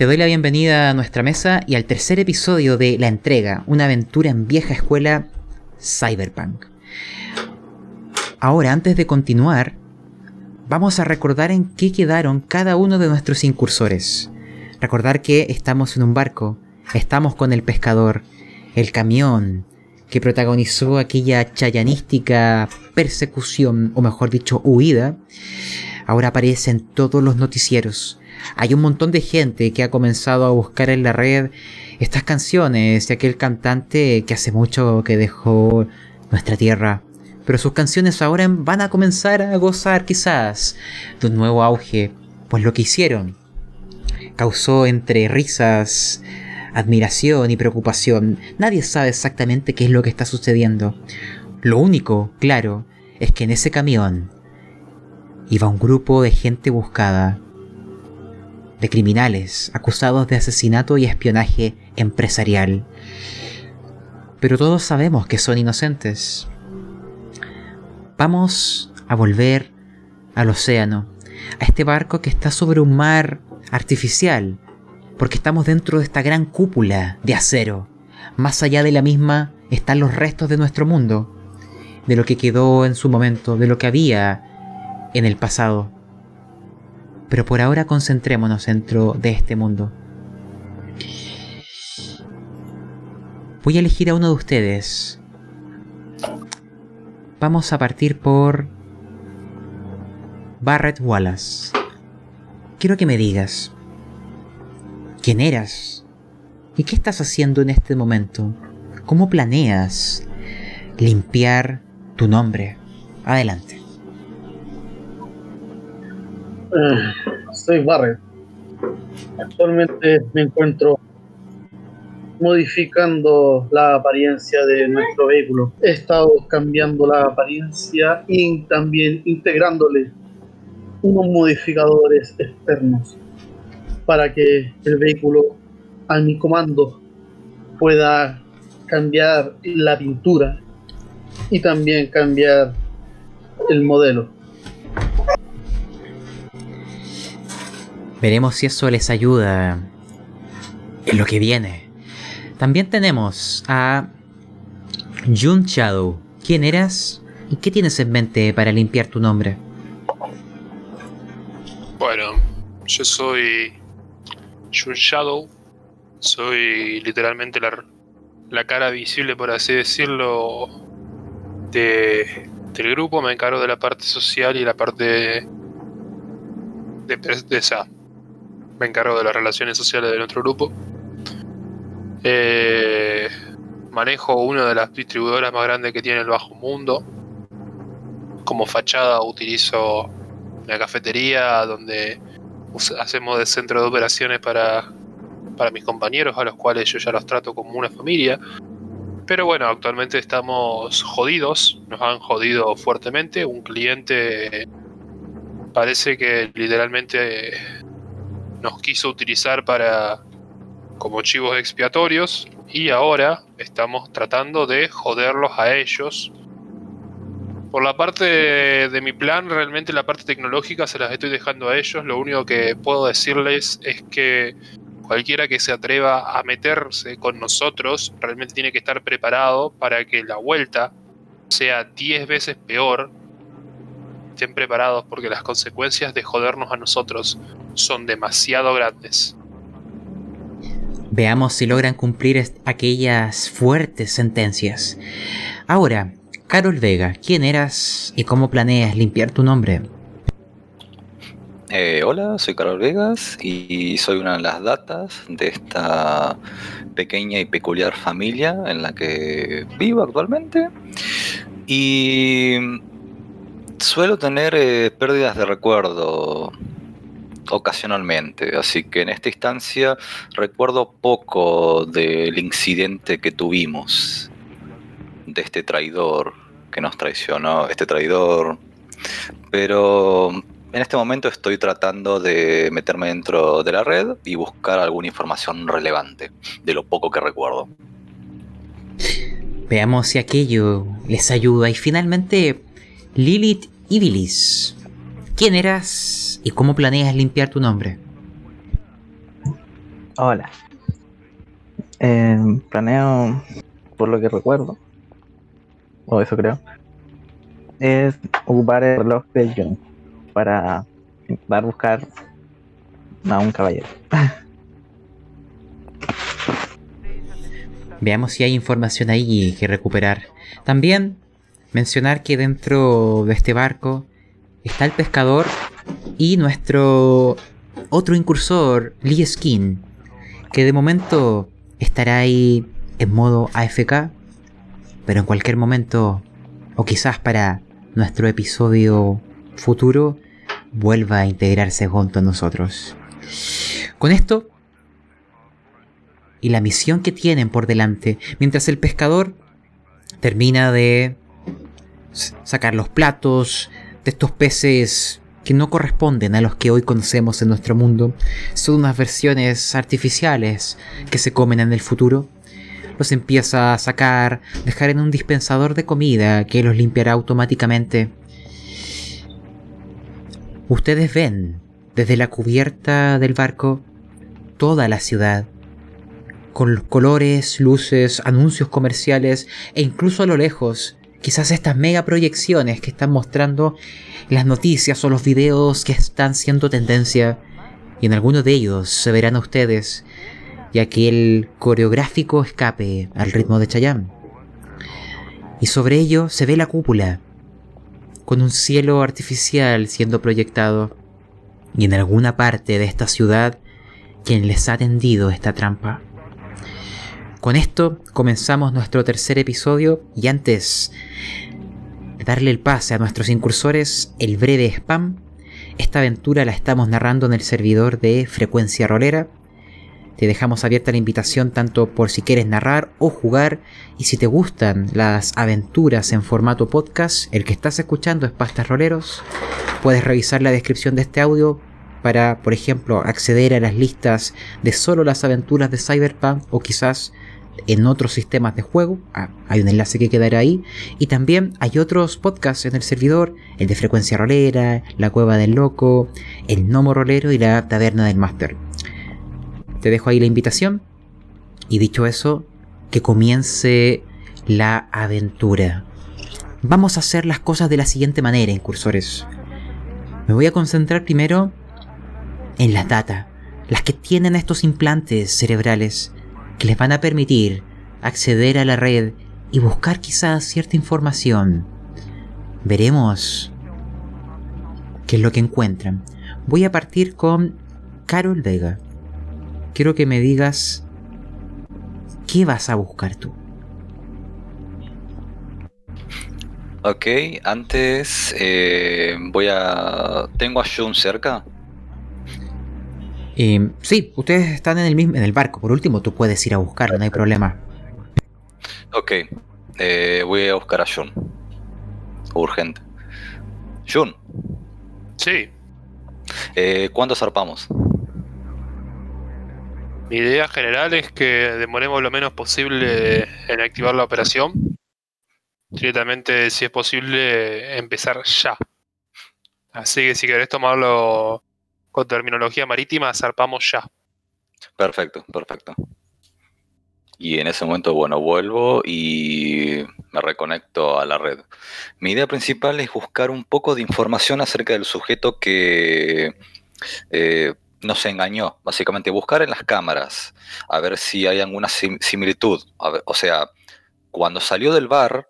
Te doy la bienvenida a nuestra mesa y al tercer episodio de La Entrega, una aventura en vieja escuela cyberpunk. Ahora, antes de continuar, vamos a recordar en qué quedaron cada uno de nuestros incursores. Recordar que estamos en un barco, estamos con el pescador, el camión que protagonizó aquella chayanística persecución, o mejor dicho, huida, ahora aparece en todos los noticieros. Hay un montón de gente que ha comenzado a buscar en la red estas canciones de aquel cantante que hace mucho que dejó nuestra tierra. Pero sus canciones ahora van a comenzar a gozar quizás de un nuevo auge, pues lo que hicieron causó entre risas, admiración y preocupación. Nadie sabe exactamente qué es lo que está sucediendo. Lo único, claro, es que en ese camión iba un grupo de gente buscada, de criminales acusados de asesinato y espionaje empresarial. Pero todos sabemos que son inocentes. Vamos a volver al océano, a este barco que está sobre un mar artificial, porque estamos dentro de esta gran cúpula de acero. Más allá de la misma están los restos de nuestro mundo, de lo que quedó en su momento, de lo que había en el pasado. Pero por ahora concentrémonos dentro de este mundo. Voy a elegir a uno de ustedes. Vamos a partir por Barrett Wallace. Quiero que me digas, quién eras y qué estás haciendo en este momento. ¿Cómo planeas limpiar tu nombre? Adelante. Eh, soy Barret. Actualmente me encuentro modificando la apariencia de nuestro vehículo. He estado cambiando la apariencia y también integrándole unos modificadores externos para que el vehículo a mi comando pueda cambiar la pintura y también cambiar el modelo. Veremos si eso les ayuda en lo que viene. También tenemos a Jun Shadow. ¿Quién eras y qué tienes en mente para limpiar tu nombre? Bueno, yo soy Jun Shadow. Soy literalmente la, la, cara visible, por así decirlo, de, del grupo. Me encargo de la parte social y la parte de, de, esa. Me encargo de las relaciones sociales de nuestro grupo. Eh, manejo una de las distribuidoras más grandes que tiene el Bajo Mundo. Como fachada utilizo la cafetería donde hacemos de centro de operaciones para, para mis compañeros, a los cuales yo ya los trato como una familia. Pero bueno, actualmente estamos jodidos, nos han jodido fuertemente. Un cliente parece que literalmente nos quiso utilizar para como chivos expiatorios y ahora estamos tratando de joderlos a ellos por la parte de, mi plan, realmente la parte tecnológica se las estoy dejando a ellos. Lo único que puedo decirles es que cualquiera que se atreva a meterse con nosotros realmente tiene que estar preparado para que la vuelta sea 10 veces peor. Estén preparados porque las consecuencias de jodernos a nosotros son demasiado grandes. Veamos si logran cumplir aquellas fuertes sentencias. Ahora, Carol Vega, ¿quién eras y cómo planeas limpiar tu nombre? Eh, hola, soy Carol Vegas y soy una de las datas de esta pequeña y peculiar familia en la que vivo actualmente. Y suelo tener eh, pérdidas de recuerdo ocasionalmente, así que en esta instancia recuerdo poco del incidente que tuvimos de este traidor que nos traicionó, este traidor. Pero en este momento estoy tratando de meterme dentro de la red y buscar alguna información relevante de lo poco que recuerdo. Veamos si aquello les ayuda. Y finalmente, Lilith Ibilis. ¿Quién eras y cómo planeas limpiar tu nombre? Hola. Eh, planeo, por lo que recuerdo, o eso creo, es ocupar el reloj de John para intentar buscar a un caballero. Veamos si hay información ahí que recuperar. También mencionar que dentro de este barco está el pescador y nuestro otro incursor, Lee Skin, que de momento estará ahí en modo AFK, pero en cualquier momento, o quizás para nuestro episodio futuro, vuelva a integrarse junto a nosotros. Con esto, y la misión que tienen por delante, mientras el pescador termina de sacar los platos de estos peces que no corresponden a los que hoy conocemos en nuestro mundo, son unas versiones artificiales que se comen en el futuro. Los empieza a sacar, dejar en un dispensador de comida que los limpiará automáticamente. Ustedes ven desde la cubierta del barco toda la ciudad, con colores, luces, anuncios comerciales e incluso a lo lejos quizás estas mega proyecciones que están mostrando las noticias o los videos que están siendo tendencia. Y en alguno de ellos se verán a ustedes, ya que el coreográfico escape al ritmo de Chayanne. Y sobre ello se ve la cúpula, con un cielo artificial siendo proyectado. Y en alguna parte de esta ciudad, quien les ha tendido esta trampa. Con esto comenzamos nuestro tercer episodio y antes de darle el pase a nuestros incursores, el breve spam, esta aventura la estamos narrando en el servidor de Frecuencia Rolera. Te dejamos abierta la invitación tanto por si quieres narrar o jugar y si te gustan las aventuras en formato podcast, el que estás escuchando es Pastas Roleros, puedes revisar la descripción de este audio para, por ejemplo, acceder a las listas de solo las aventuras de Cyberpunk o quizás en otros sistemas de juego. Ah, hay un enlace que quedará ahí. Y también hay otros podcasts en el servidor, el de Frecuencia Rolera, La Cueva del Loco, el Nomo Rolero y la Taberna del Máster. Te dejo ahí la invitación. Y dicho eso, que comience la aventura. Vamos a hacer las cosas de la siguiente manera, incursores. Me voy a concentrar primero en las data, las que tienen estos implantes cerebrales que les van a permitir acceder a la red y buscar quizás cierta información. Veremos qué es lo que encuentran. Voy a partir con Carol Vega. Quiero que me digas qué vas a buscar tú. Ok, antes eh, voy a... ¿Tengo a Jun cerca? Eh, sí, ustedes están en el mismo en el barco. Por último, tú puedes ir a buscarlo, no hay problema. Ok, eh, voy a buscar a Jun. Urgente. Jun. Sí. Eh, ¿Cuándo zarpamos? Mi idea general es que demoremos lo menos posible en activar la operación. Directamente, si es posible, empezar ya. Así que si querés tomarlo con terminología marítima, zarpamos ya. Perfecto, perfecto. Y en ese momento, bueno, vuelvo y me reconecto a la red. Mi idea principal es buscar un poco de información acerca del sujeto que eh, nos engañó. Básicamente, buscar en las cámaras, a ver si hay alguna similitud. o sea, cuando salió del bar,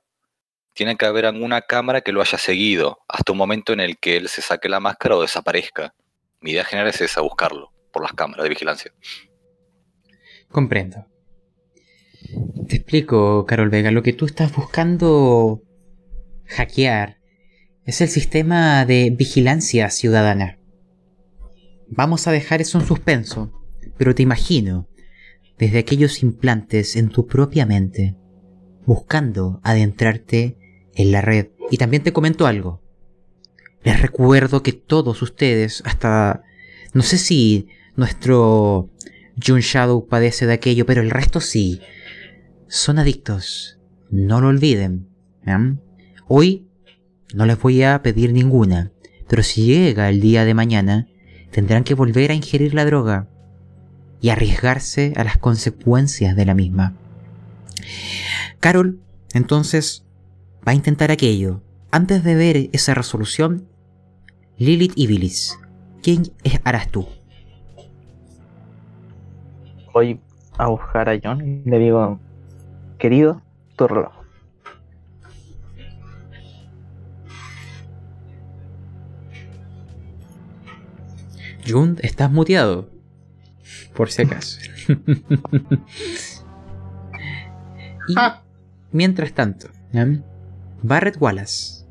tiene que haber alguna cámara que lo haya seguido hasta un momento en el que él se saque la máscara o desaparezca. Mi idea general es esa, buscarlo por las cámaras de vigilancia. Comprendo. Te explico, Carol Vega, lo que tú estás buscando hackear es el sistema de vigilancia ciudadana. Vamos a dejar eso en suspenso, pero te imagino desde aquellos implantes en tu propia mente, buscando adentrarte en la red. Y también te comento algo. Les recuerdo que todos ustedes, hasta... No sé si nuestro Jun Shadow padece de aquello, pero el resto sí. Son adictos. No lo olviden. Hoy no les voy a pedir ninguna, pero si llega el día de mañana, tendrán que volver a ingerir la droga. y arriesgarse a las consecuencias de la misma. Carol, entonces, va a intentar aquello. Antes de ver esa resolución, Lilith y Billis, ¿quién harás tú? Voy a buscar a John y le digo, querido, tu reloj. Jun, estás muteado. Por si acaso. y Ah. mientras tanto, ¿ya? Barrett Wallace,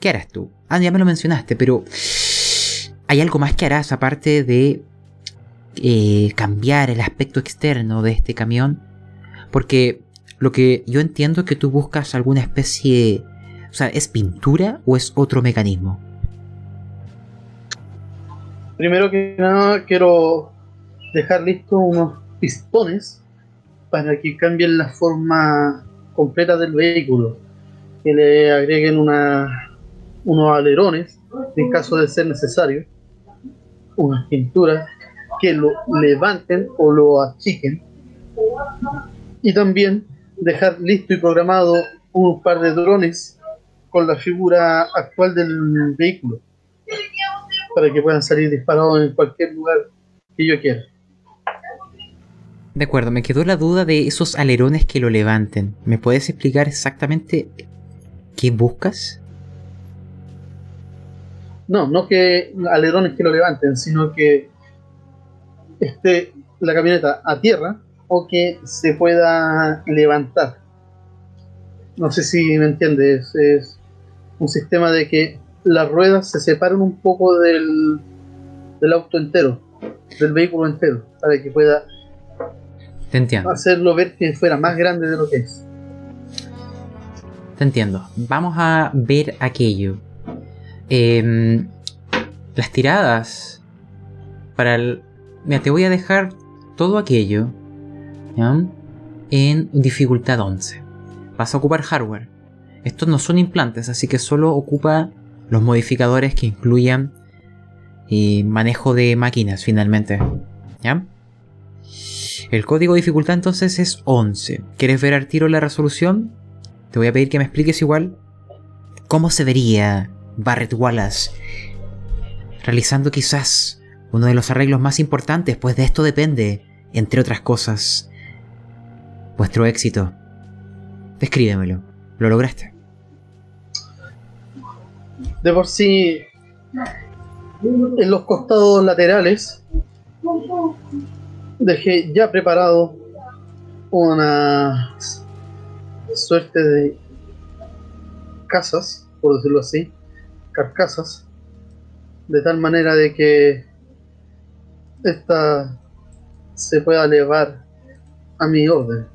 ¿qué harás tú? Ah, ya me lo mencionaste, pero ¿hay algo más que harás aparte de eh, cambiar el aspecto externo de este camión? Porque lo que yo entiendo es que tú buscas alguna especie... O sea, ¿es pintura o es otro mecanismo? Primero que nada, quiero dejar listos unos pistones para que cambien la forma completa del vehículo. Que le agreguen una, unos alerones, en caso de ser necesario, unas pinturas que lo levanten o lo achiquen. Y también dejar listo y programado un par de drones con la figura actual del vehículo para que puedan salir disparados en cualquier lugar que yo quiera. De acuerdo, me quedó la duda de esos alerones que lo levanten. ¿Me puedes explicar exactamente qué buscas? No, no que alerones que lo levanten, sino que esté la camioneta a tierra o que se pueda levantar. No sé si me entiendes, es un sistema de que las ruedas se separan un poco del, del auto entero, del vehículo entero, para que pueda Te entiendo, hacerlo ver que fuera más grande de lo que es. te entiendo. Vamos a ver aquello. Em, las tiradas para el... Mira, te voy a dejar todo aquello en dificultad 11. Vas a ocupar hardware. Estos no son implantes, así que solo ocupa los modificadores que incluyan eh, manejo de máquinas finalmente. ¿Ya? El código de dificultad entonces es 11. ¿Quieres ver al tiro la resolución? Te voy a pedir que me expliques igual cómo se vería Barrett Wallace realizando quizás uno de los arreglos más importantes, pues de esto depende, entre otras cosas, vuestro éxito. Descríbemelo. ¿Lo lograste? De por sí, en los costados laterales, dejé ya preparado una suerte de casas, por decirlo así, carcasas, de tal manera de que esta se pueda elevar a mi orden.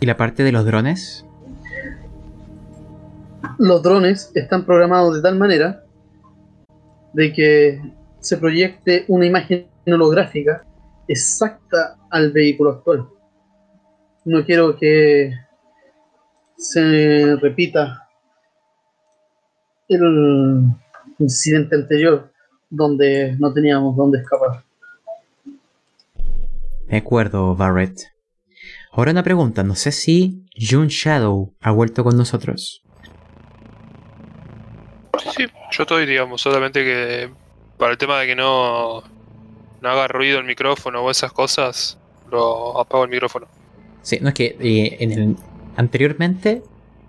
¿Y la parte de los drones? los drones están programados de tal manera de que se proyecte una imagen holográfica exacta al vehículo actual. No quiero que se repita el incidente anterior donde no teníamos dónde escapar. De acuerdo, Barrett. Ahora una pregunta, no sé si June Shadow ha vuelto con nosotros. Sí, sí, yo estoy, digamos, solamente que para el tema de que no, no haga ruido el micrófono o esas cosas, lo apago el micrófono. Sí, no es que eh, en el, anteriormente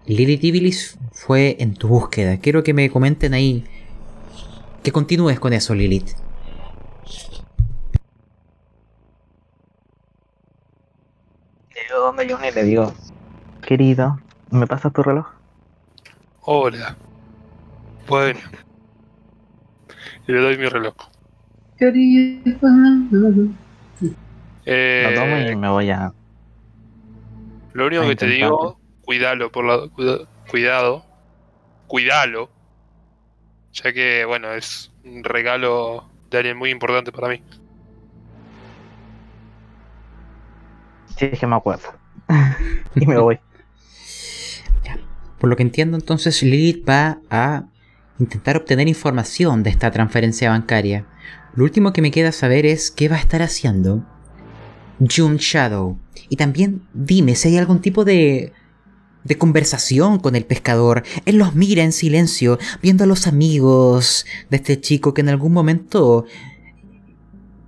Lilith Ibilis fue en tu búsqueda. Quiero que me comenten ahí. Que continúes con eso, Lilith. Llego donde John y le digo, querido, ¿me pasas tu reloj? Hola. Bueno. Y le doy mi reloj. Querida. Eh, Lo tomo y me voy a... Lo único que te digo, cuidalo por la cuida- cuidado, cuidalo, ya que bueno, es un regalo de alguien muy importante para mí. Sí, es que me acuerdo. y me voy. Por lo que entiendo, entonces Lilith va a intentar obtener información de esta transferencia bancaria. Lo último que me queda saber es qué va a estar haciendo June Shadow. Y también dime si hay algún tipo de de conversación con el pescador. Él los mira en silencio, viendo a los amigos de este chico que en algún momento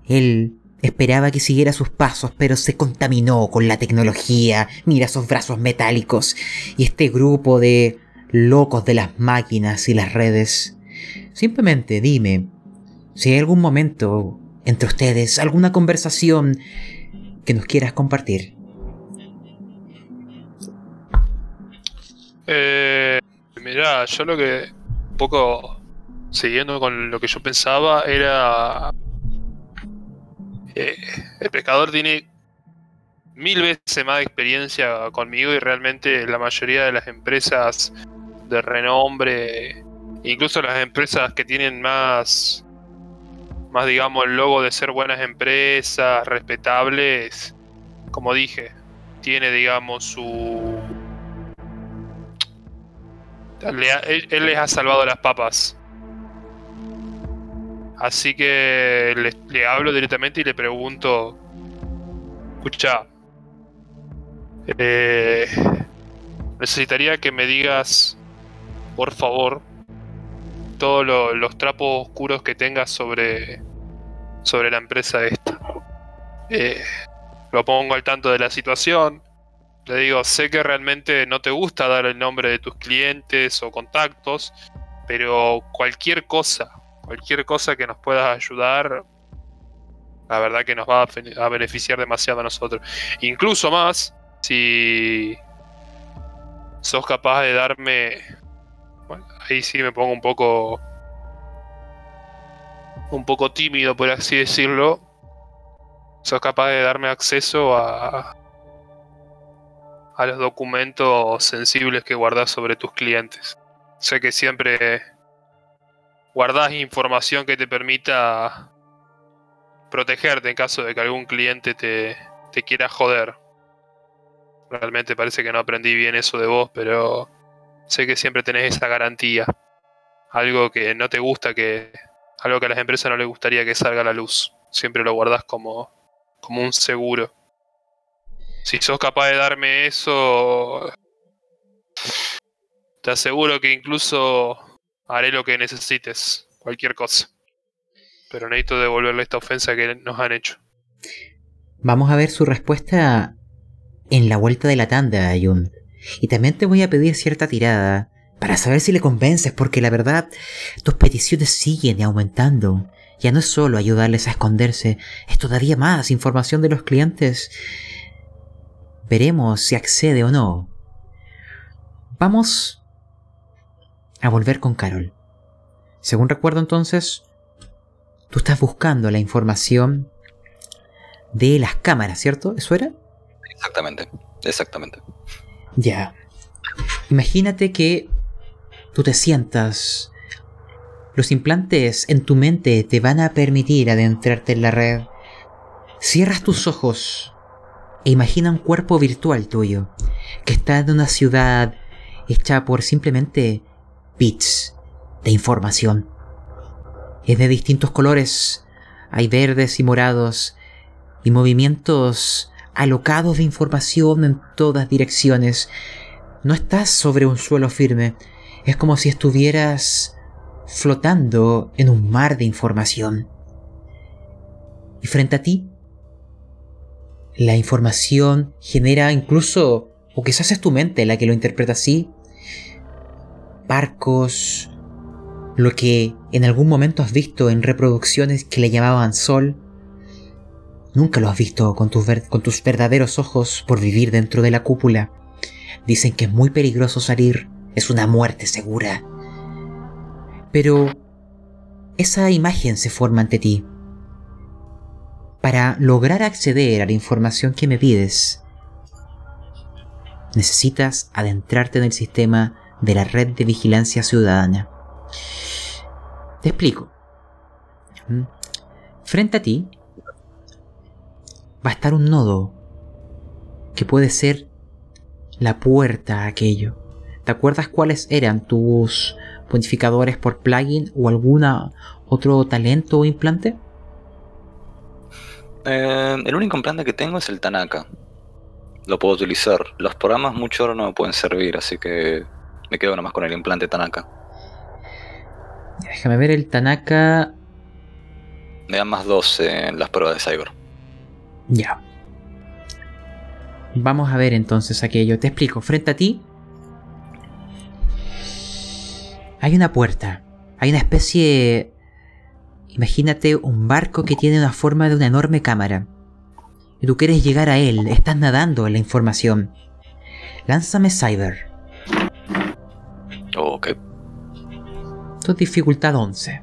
él esperaba que siguiera sus pasos, pero se contaminó con la tecnología. Mira esos brazos metálicos y este grupo de locos de las máquinas y las redes. Simplemente dime si hay algún momento entre ustedes, alguna conversación que nos quieras compartir. Eh, mirá, yo lo que un poco siguiendo con lo que yo pensaba era eh, el pescador tiene mil veces más experiencia conmigo y realmente la mayoría de las empresas de renombre, incluso las empresas que tienen más, más digamos, el logo de ser buenas empresas, respetables, como dije, tiene, digamos, su él, les ha salvado las papas. Así que le, hablo directamente y le pregunto, escucha, eh, necesitaría que me digas, por favor, todos los trapos oscuros que tengas sobre, sobre la empresa esta. Eh, lo pongo al tanto de la situación, le digo, sé que realmente no te gusta dar el nombre de tus clientes o contactos, pero cualquier cosa, cualquier cosa que nos puedas ayudar, la verdad que nos va a beneficiar demasiado a nosotros. Incluso más si sos capaz de darme... Ahí sí me pongo un poco... Un poco tímido, por así decirlo. Sos capaz de darme acceso a, a los documentos sensibles que guardas sobre tus clientes. Sé que siempre guardas información que te permita protegerte en caso de que algún cliente te, te quiera joder. Realmente parece que no aprendí bien eso de vos, pero sé que siempre tenés esa garantía. Algo que no te gusta que. Algo que a las empresas no les gustaría que salga a la luz. Siempre lo guardas como, como un seguro. Si sos capaz de darme eso, te aseguro que incluso haré lo que necesites, cualquier cosa. Pero necesito devolverle esta ofensa que nos han hecho. Vamos a ver su respuesta en la vuelta de la tanda, Ayun. Y también te voy a pedir cierta tirada para saber si le convences, porque la verdad, tus peticiones siguen aumentando. Ya no es solo ayudarles a esconderse, es todavía más información de los clientes Veremos si accede o no. Vamos a volver con Carol. Según recuerdo entonces, tú estás buscando la información de las cámaras, ¿cierto? ¿Eso era? Exactamente, exactamente. Ya. Imagínate que tú te sientas. Los implantes en tu mente te van a permitir adentrarte en la red. Cierras tus ojos e imagina un cuerpo virtual tuyo, que está en una ciudad hecha por simplemente bits de información. Es de distintos colores, hay verdes y morados, y movimientos alocados de información en todas direcciones. No estás sobre un suelo firme, es como si estuvieras flotando en un mar de información. Y frente a ti la información genera incluso, o quizás es tu mente la que lo interpreta así, barcos, lo que en algún momento has visto en reproducciones que le llamaban sol, nunca lo has visto con tus, con tus verdaderos ojos por vivir dentro de la cúpula. Dicen que es muy peligroso salir, es una muerte segura. Pero esa imagen se forma ante ti para lograr acceder a la información que me pides, necesitas adentrarte en el sistema de la red de vigilancia ciudadana. Te explico. ¿Mm? Frente a ti va a estar un nodo que puede ser la puerta a aquello. ¿Te acuerdas cuáles eran tus bonificadores por plugin o alguna otro talento o implante? Eh, el único implante que tengo es el Tanaka. Lo puedo utilizar. Los programas mucho ahora no me pueden servir, así que me quedo nomás con el implante Tanaka. Déjame ver el Tanaka. Me dan más 12 en las pruebas de Cyber. Ya. Vamos a ver entonces aquello. Te explico. Frente a ti hay una puerta. Hay una especie... Imagínate un barco que tiene una forma de una enorme cámara. Y tú quieres llegar a él, estás nadando en la información. Lánzame Cyber. Ok. Tu dificultad 11.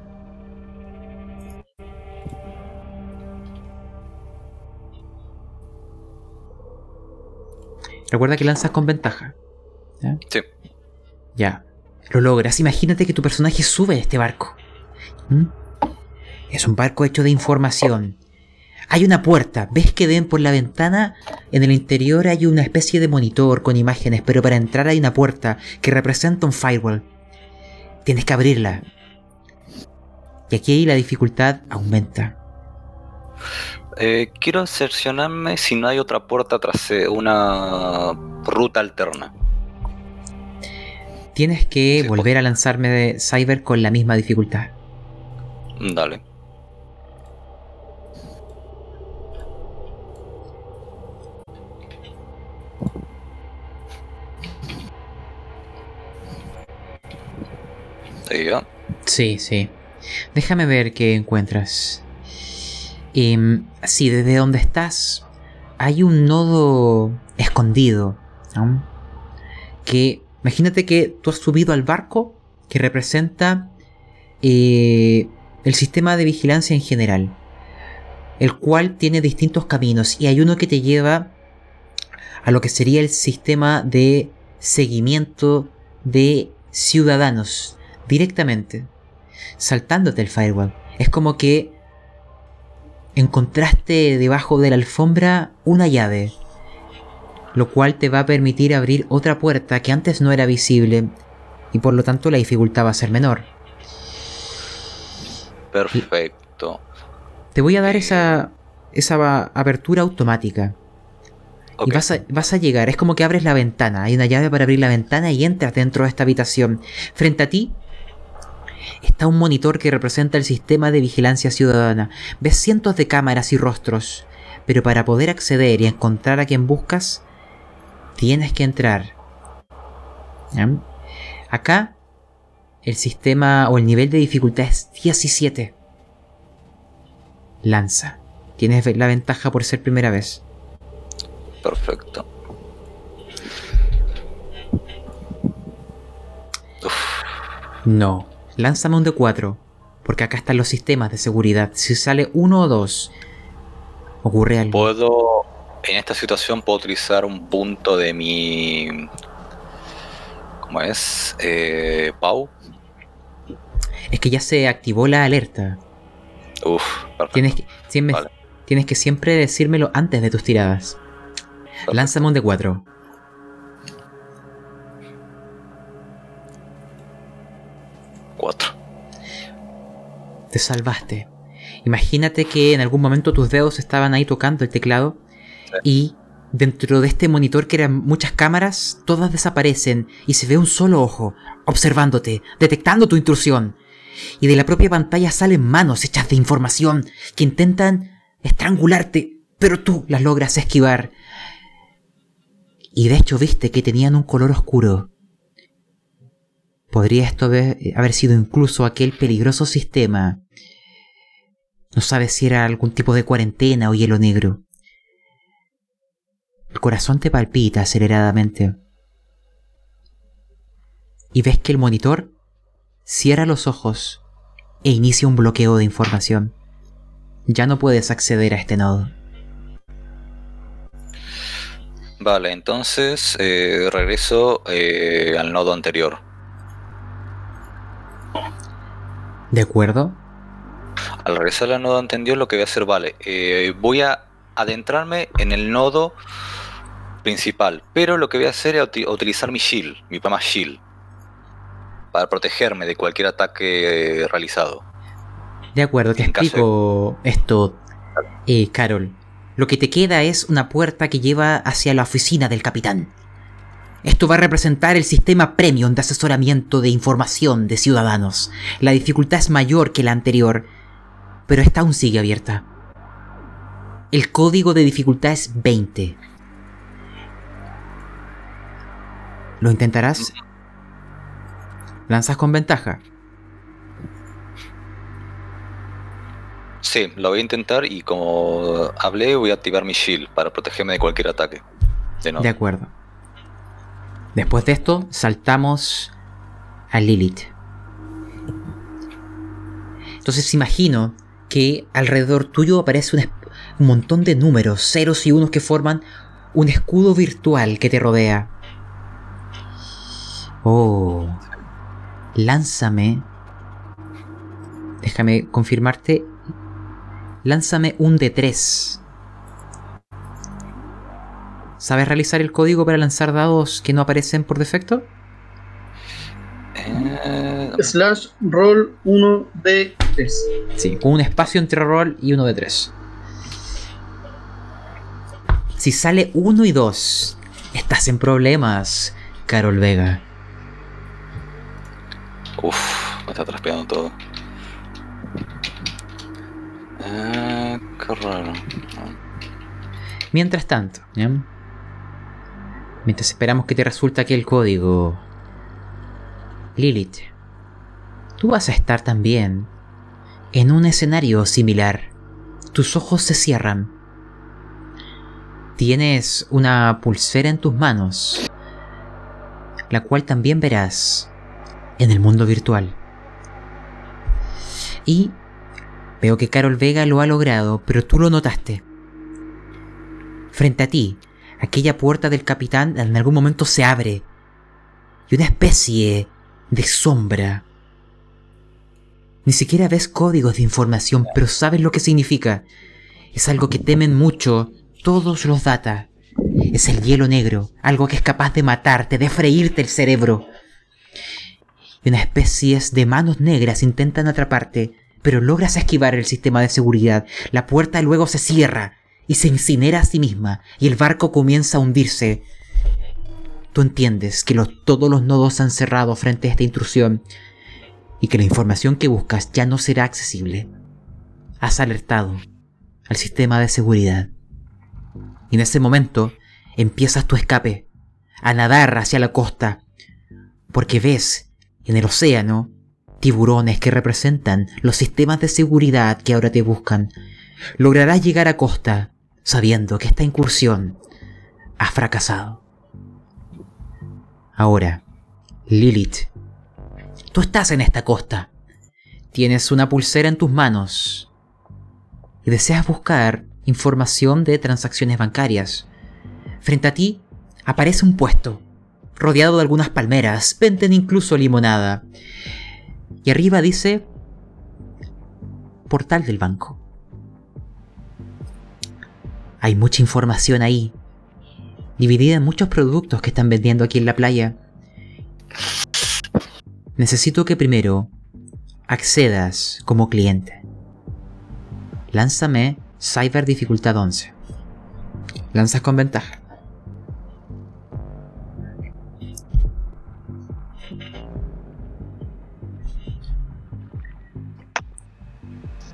Recuerda que lanzas con ventaja. ¿Ya? Sí. Ya. Lo logras. Imagínate que tu personaje sube a este barco. ¿Mm? Es un barco hecho de información. Hay una puerta. ¿Ves que ven por la ventana? En el interior hay una especie de monitor con imágenes, pero para entrar hay una puerta que representa un firewall. Tienes que abrirla. Y aquí la dificultad aumenta. Eh, quiero cerciorarme si no hay otra puerta tras eh, una ruta alterna. Tienes que Sí, volver a lanzarme de Cyber con la misma dificultad. Dale. Ahí va. Sí, sí. Déjame ver qué encuentras. Em, sí, desde donde estás hay un nodo escondido. Que imagínate que tú has subido al barco que representa eh, el sistema de vigilancia en general. El cual tiene distintos caminos y hay uno que te lleva a lo que sería el sistema de seguimiento de ciudadanos directamente, saltándote el firewall. Es como que encontraste debajo de la alfombra una llave, lo cual te va a permitir abrir otra puerta que antes no era visible y por lo tanto la dificultad va a ser menor. Perfecto. Te voy a dar esa, esa apertura automática. Y vas a, vas a llegar, es como que abres la ventana, hay una llave para abrir la ventana y entras dentro de esta habitación. Frente a ti está un monitor que representa el sistema de vigilancia ciudadana. Ves cientos de cámaras y rostros, pero para poder acceder y encontrar a quien buscas, tienes que entrar. Acá, el sistema o el nivel de dificultad es 17. Lanza. Tienes la ventaja por ser primera vez. Perfecto. Uf, No. Lánzame un D4. Porque acá están los sistemas de seguridad. Si sale uno o dos, ocurre algo. puedo. En esta situación puedo utilizar un punto de mi. ¿Cómo es? Eh, Pau. Es que ya se activó la alerta. Uf, perfecto. Tienes que, Vale. tienes que siempre decírmelo antes de tus tiradas. perfecto. Lánzame un D4. Te salvaste. Imagínate que en algún momento tus dedos estaban ahí tocando el teclado y dentro de este monitor que eran muchas cámaras, todas desaparecen y se ve un solo ojo observándote, detectando tu intrusión. Y de la propia pantalla salen manos hechas de información que intentan estrangularte, pero tú las logras esquivar. Y de hecho viste que tenían un color oscuro. Podría esto haber, haber sido incluso aquel peligroso sistema. No sabes si era algún tipo de cuarentena o hielo negro. El corazón te palpita aceleradamente. Y ves que el monitor cierra los ojos e inicia un bloqueo de información. Ya no puedes acceder a este nodo. Vale, entonces eh, regreso eh, al nodo anterior. ¿De acuerdo? Al regresar al nodo anterior, lo que voy a hacer, vale, eh, voy a adentrarme en el nodo principal, pero lo que voy a hacer es uti- utilizar mi shield, mi pama shield, para protegerme de cualquier ataque realizado. De acuerdo, te caso de- explico esto, eh, Carol. Lo que te queda es una puerta que lleva hacia la oficina del capitán. Esto va a representar el sistema premium de asesoramiento de información de ciudadanos. La dificultad es mayor que la anterior, pero esta aún sigue abierta. El código de dificultad es 20. ¿Lo intentarás? Lanzas con ventaja. Sí, lo voy a intentar y como hablé voy a activar mi shield para protegerme de cualquier ataque. De acuerdo. Después de esto, saltamos a Lilith. Entonces imagino que alrededor tuyo aparece un, montón de números, ceros y unos que forman un escudo virtual que te rodea. Oh. Lánzame. Déjame confirmarte. Lánzame un de 3. ¿Sabes realizar el código para lanzar dados que no aparecen por defecto? Eh, Slash roll 1 de 3. Sí, con un espacio entre roll y uno de 3. Si sale 1 y 2, estás en problemas, Carol Vega. Uf, me está transpirando todo. Eh, qué raro. Mientras tanto, ¿ya? Mientras esperamos que te resulte aquí el código, Lilith, tú vas a estar también en un escenario similar. Tus ojos se cierran. Tienes una pulsera en tus manos, la cual también verás en el mundo virtual. Y veo que Carol Vega lo ha logrado, pero tú lo notaste. Frente a ti, aquella puerta del capitán en algún momento se abre y una especie de sombra. Ni siquiera ves códigos de información, pero sabes lo que significa. Es algo que temen mucho todos los data. Es el hielo negro, algo que es capaz de matarte, de freírte el cerebro. Y una especie de manos negras intentan atraparte, pero logras esquivar el sistema de seguridad. La puerta luego se cierra y se incinera a sí misma, y el barco comienza a hundirse. Tú entiendes que todos los nodos se han cerrado frente a esta intrusión y que la información que buscas ya no será accesible. Has alertado al sistema de seguridad. Y en ese momento empiezas tu escape, a nadar hacia la costa, porque ves en el océano tiburones que representan los sistemas de seguridad que ahora te buscan. Lograrás llegar a costa sabiendo que esta incursión ha fracasado. Ahora, Lilith, tú estás en esta costa. Tienes una pulsera en tus manos y deseas buscar información de transacciones bancarias. Frente a ti aparece un puesto, rodeado de algunas palmeras, venden incluso limonada. Y arriba dice portal del banco. Hay mucha información ahí, dividida en muchos productos que están vendiendo aquí en la playa. Necesito que primero accedas como cliente. Lánzame Cyber Dificultad 11. Lanzas con ventaja.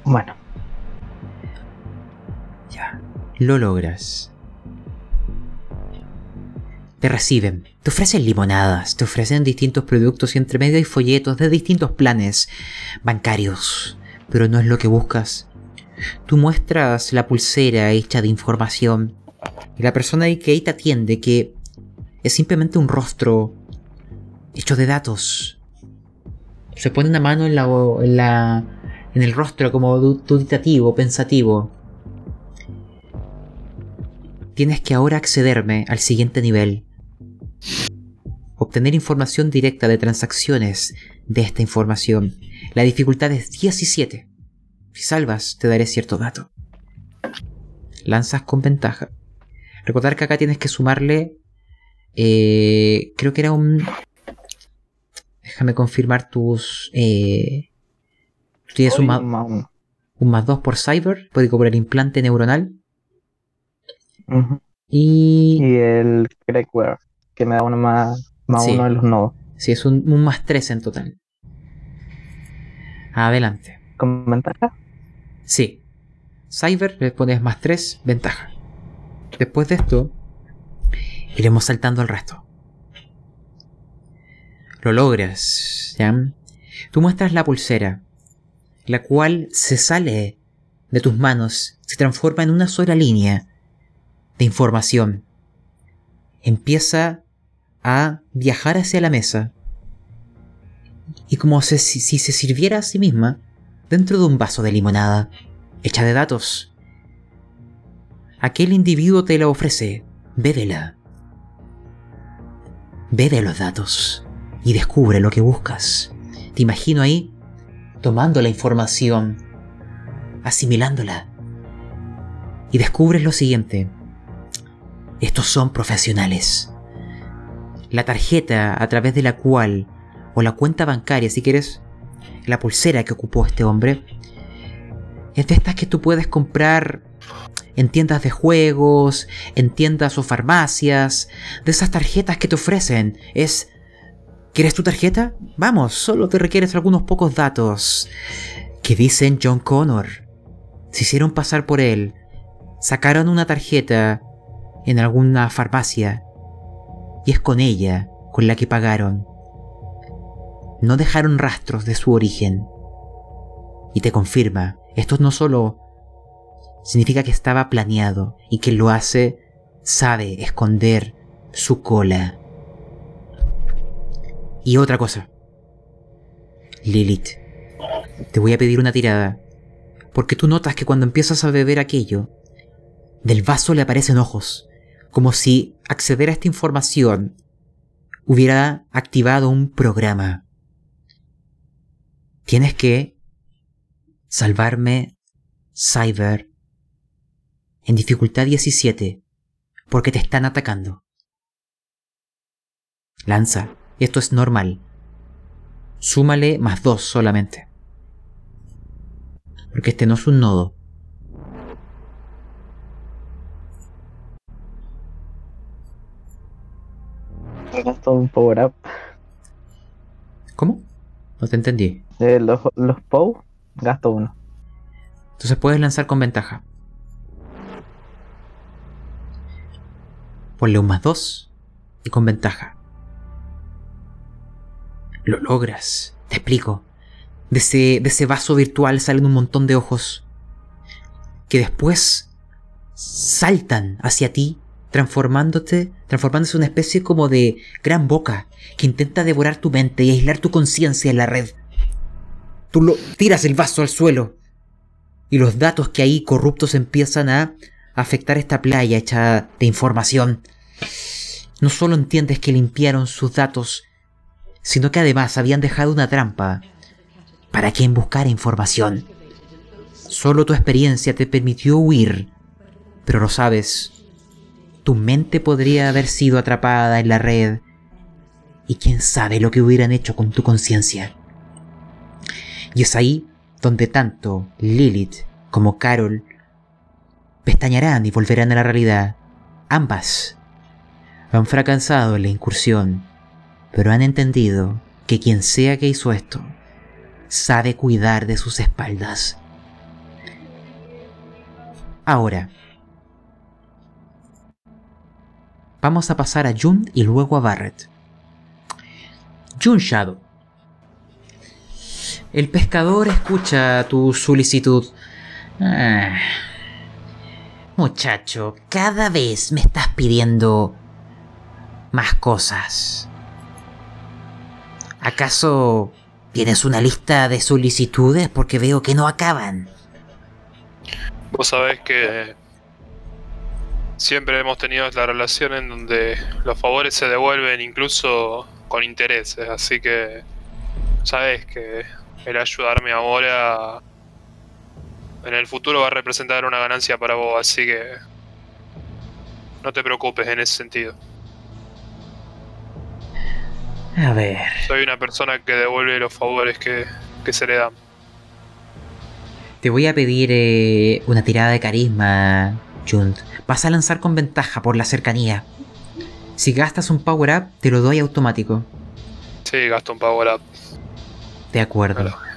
Bueno, Lo logras. Te reciben, te ofrecen limonadas, te ofrecen distintos productos y entre medio hay folletos de distintos planes bancarios. Pero no es lo que buscas. Tú muestras la pulsera hecha de información y la persona que ahí te atiende que es simplemente un rostro hecho de datos. Se pone una mano en la, en la en el rostro como du- duditativo, pensativo. Tienes que ahora accederme al siguiente nivel. Obtener información directa de transacciones de esta información. La dificultad es 17. Si salvas, te daré cierto dato. Lanzas con ventaja. Recordar que acá tienes que sumarle... eh, creo que era un... Déjame confirmar tus. Eh, tú tienes un, más un más 2 por cyber, puede el implante neuronal. Y. Y el Craigware, que me da uno más, más Sí. uno de los nodos. Sí, es un, un más 3 en total. Adelante. ¿Con ventaja? Sí. Cyber le pones más 3, ventaja. Después de esto, iremos saltando al resto. Lo logras, ¿ya? Tú muestras la pulsera, la cual se sale de tus manos, se transforma en una sola línea de información. Empieza a viajar hacia la mesa. Y como si se sirviera a sí misma dentro de un vaso de limonada, hecha de datos. Aquel individuo te la ofrece. Bébela. Bebe los datos y descubre lo que buscas. Te imagino ahí tomando la información, asimilándola. Y descubres lo siguiente. Estos son profesionales. La tarjeta a través de la cual, o la cuenta bancaria si quieres, la pulsera que ocupó este hombre, es de estas que tú puedes comprar en tiendas de juegos, en tiendas o farmacias, de esas tarjetas que te ofrecen. Es... ¿Quieres tu tarjeta? Vamos, solo te requieres algunos pocos datos. Que dicen John Connor. Se hicieron pasar por él. Sacaron una tarjeta en alguna farmacia. Y es con ella con la que pagaron. No dejaron rastros de su origen. Y te confirma, esto no solo significa que estaba planeado y quien lo hace sabe esconder su cola. Y otra cosa. Lilith, te voy a pedir una tirada, porque tú notas que cuando empiezas a beber aquello, del vaso le aparecen ojos, como si acceder a esta información hubiera activado un programa. Tienes que salvarme Cyber en dificultad 17 porque te están atacando. Lanza, esto es normal. Súmale más 2 solamente. Porque este no es un nodo. Gasto un power up. ¿Cómo? No te entendí. Eh, los, los POW, gasto uno. Entonces puedes lanzar con ventaja. Ponle un más 2 y con ventaja. Lo logras. Te explico. De ese, de ese vaso virtual salen un montón de ojos que después saltan hacia ti, transformándote, transformándose en una especie como de gran boca que intenta devorar tu mente y aislar tu conciencia en la red. Tú lo tiras el vaso al suelo y los datos que hay corruptos empiezan a afectar esta playa hecha de información. No solo entiendes que limpiaron sus datos, sino que además habían dejado una trampa para quien buscara información. Solo tu experiencia te permitió huir, pero lo sabes, tu mente podría haber sido atrapada en la red y quién sabe lo que hubieran hecho con tu conciencia. Y es ahí donde tanto Lilith como Carol pestañarán y volverán a la realidad. Ambas han fracasado en la incursión, pero han entendido que quien sea que hizo esto sabe cuidar de sus espaldas. Ahora, vamos a pasar a Jun y luego a Barrett. Jun Shadow. El pescador escucha tu solicitud. Ah. Muchacho, cada vez me estás pidiendo más cosas. ¿Acaso tienes una lista de solicitudes? Porque veo que no acaban. Vos sabés que siempre hemos tenido la relación en donde los favores se devuelven incluso con intereses, así que sabes que el ayudarme ahora en el futuro va a representar una ganancia para vos, así que no te preocupes en ese sentido. A ver. Soy una persona que devuelve los favores que, que se le dan. Te voy a pedir eh, una tirada de carisma, Junt. Vas a lanzar con ventaja por la cercanía. Si gastas un power up, te lo doy automático. Sí, gasto un power up. De acuerdo. Claro.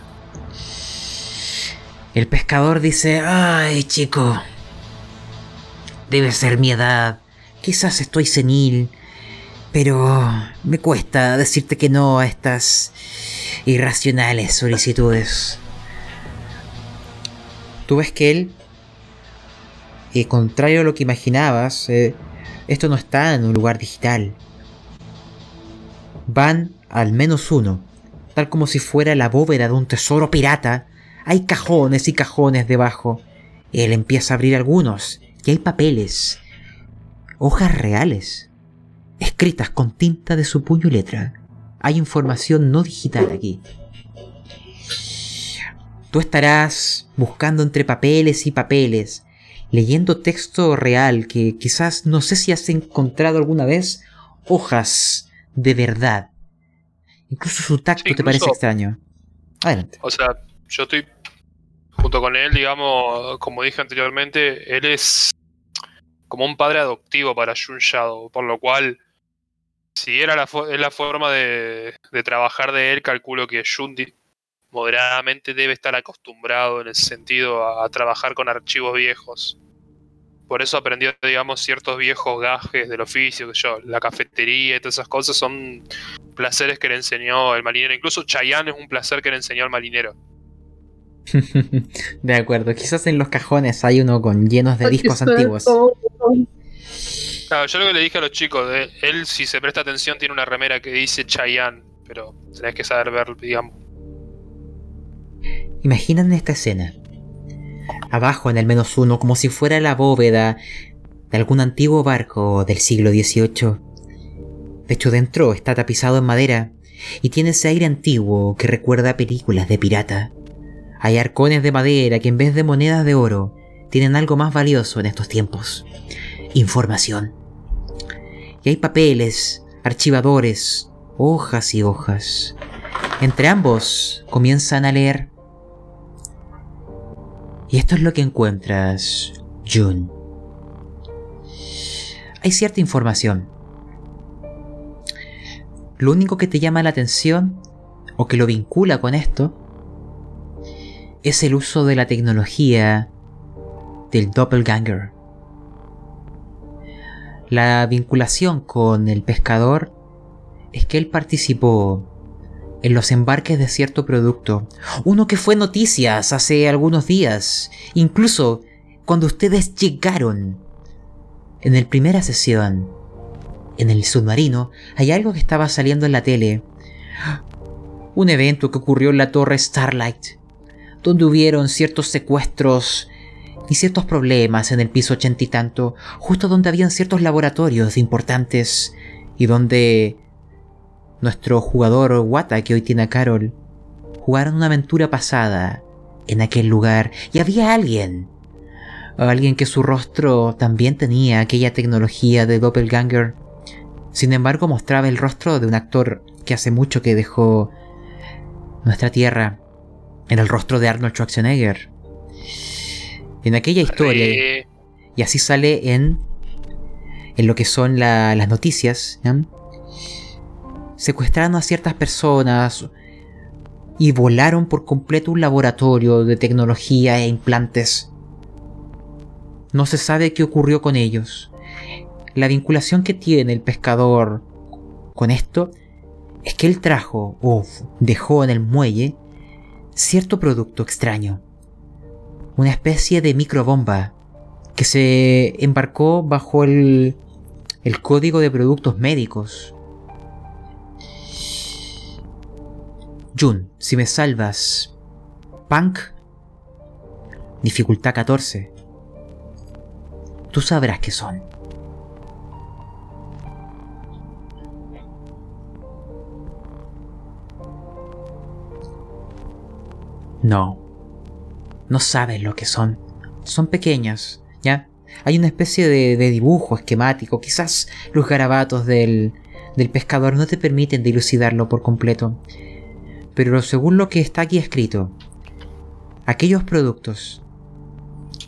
El pescador dice, ay chico, debe ser mi edad, quizás estoy senil, pero me cuesta decirte que no a estas irracionales solicitudes. Tú ves que él, eh, contrario a lo que imaginabas, eh, esto no está en un lugar digital. Van al menos uno, tal como si fuera la bóveda de un tesoro pirata. Hay cajones y cajones debajo. Él empieza a abrir algunos y hay papeles, hojas reales, escritas con tinta de su puño y letra. Hay información no digital aquí. Tú estarás buscando entre papeles y papeles, leyendo texto real que quizás no sé si has encontrado alguna vez hojas de verdad. Incluso su tacto Sí, te parece extraño. Adelante. O sea, yo estoy junto con él, digamos, como dije anteriormente, él es como un padre adoptivo para Jun Shadow, por lo cual, si era la, es la forma de, de trabajar de él, calculo que Jun moderadamente debe estar acostumbrado en ese sentido a, a trabajar con archivos viejos. Por eso aprendió, digamos, ciertos viejos gajes del oficio, que yo, la cafetería y todas esas cosas son placeres que le enseñó el marinero. Incluso Chayanne es un placer que le enseñó al marinero. de acuerdo. Quizás en los cajones hay uno con llenos de discos antiguos. Claro, yo lo que le dije a los chicos, eh, él si se presta atención tiene una remera que dice Chayanne, pero tenés que saber ver, digamos. Imaginan esta escena. Abajo en el menos uno, como si fuera la bóveda de algún antiguo barco del siglo XVIII. De hecho, dentro está tapizado en madera y tiene ese aire antiguo que recuerda películas de pirata. Hay arcones de madera que en vez de monedas de oro tienen algo más valioso en estos tiempos. Información. Y hay papeles, archivadores, hojas y hojas. Entre ambos comienzan a leer y esto es lo que encuentras, June. Hay cierta información. Lo único que te llama la atención, o que lo vincula con esto, es el uso de la tecnología del doppelganger. La vinculación con el pescador es que él participó en los embarques de cierto producto. Uno que fue noticias hace algunos días. Incluso cuando ustedes llegaron. En la primera sesión. En el submarino hay algo que estaba saliendo en la tele. Un evento que ocurrió en la torre Starlight. Donde hubieron ciertos secuestros y ciertos problemas en el piso ochenta y tanto. Justo donde habían ciertos laboratorios importantes. Y donde nuestro jugador Wata, que hoy tiene a Carol, jugaron una aventura pasada en aquel lugar y había alguien. Alguien que su rostro también tenía aquella tecnología de doppelganger. Sin embargo, mostraba el rostro de un actor que hace mucho que dejó nuestra tierra. En el rostro de Arnold Schwarzenegger. En aquella historia, y así sale en, en lo que son la- las noticias. Secuestraron a ciertas personas y volaron por completo un laboratorio de tecnología e implantes. No se sabe qué ocurrió con ellos. La vinculación que tiene el pescador con esto es que él trajo o dejó en el muelle cierto producto extraño. Una especie de microbomba que se embarcó bajo el, el código de productos médicos. Jun, si me salvas, Punk, dificultad 14, tú sabrás qué son. No, no sabes lo que son. Son pequeños, ¿ya? Hay una especie de, de dibujo esquemático, quizás los garabatos del, del pescador no te permiten dilucidarlo por completo. Pero según lo que está aquí escrito, aquellos productos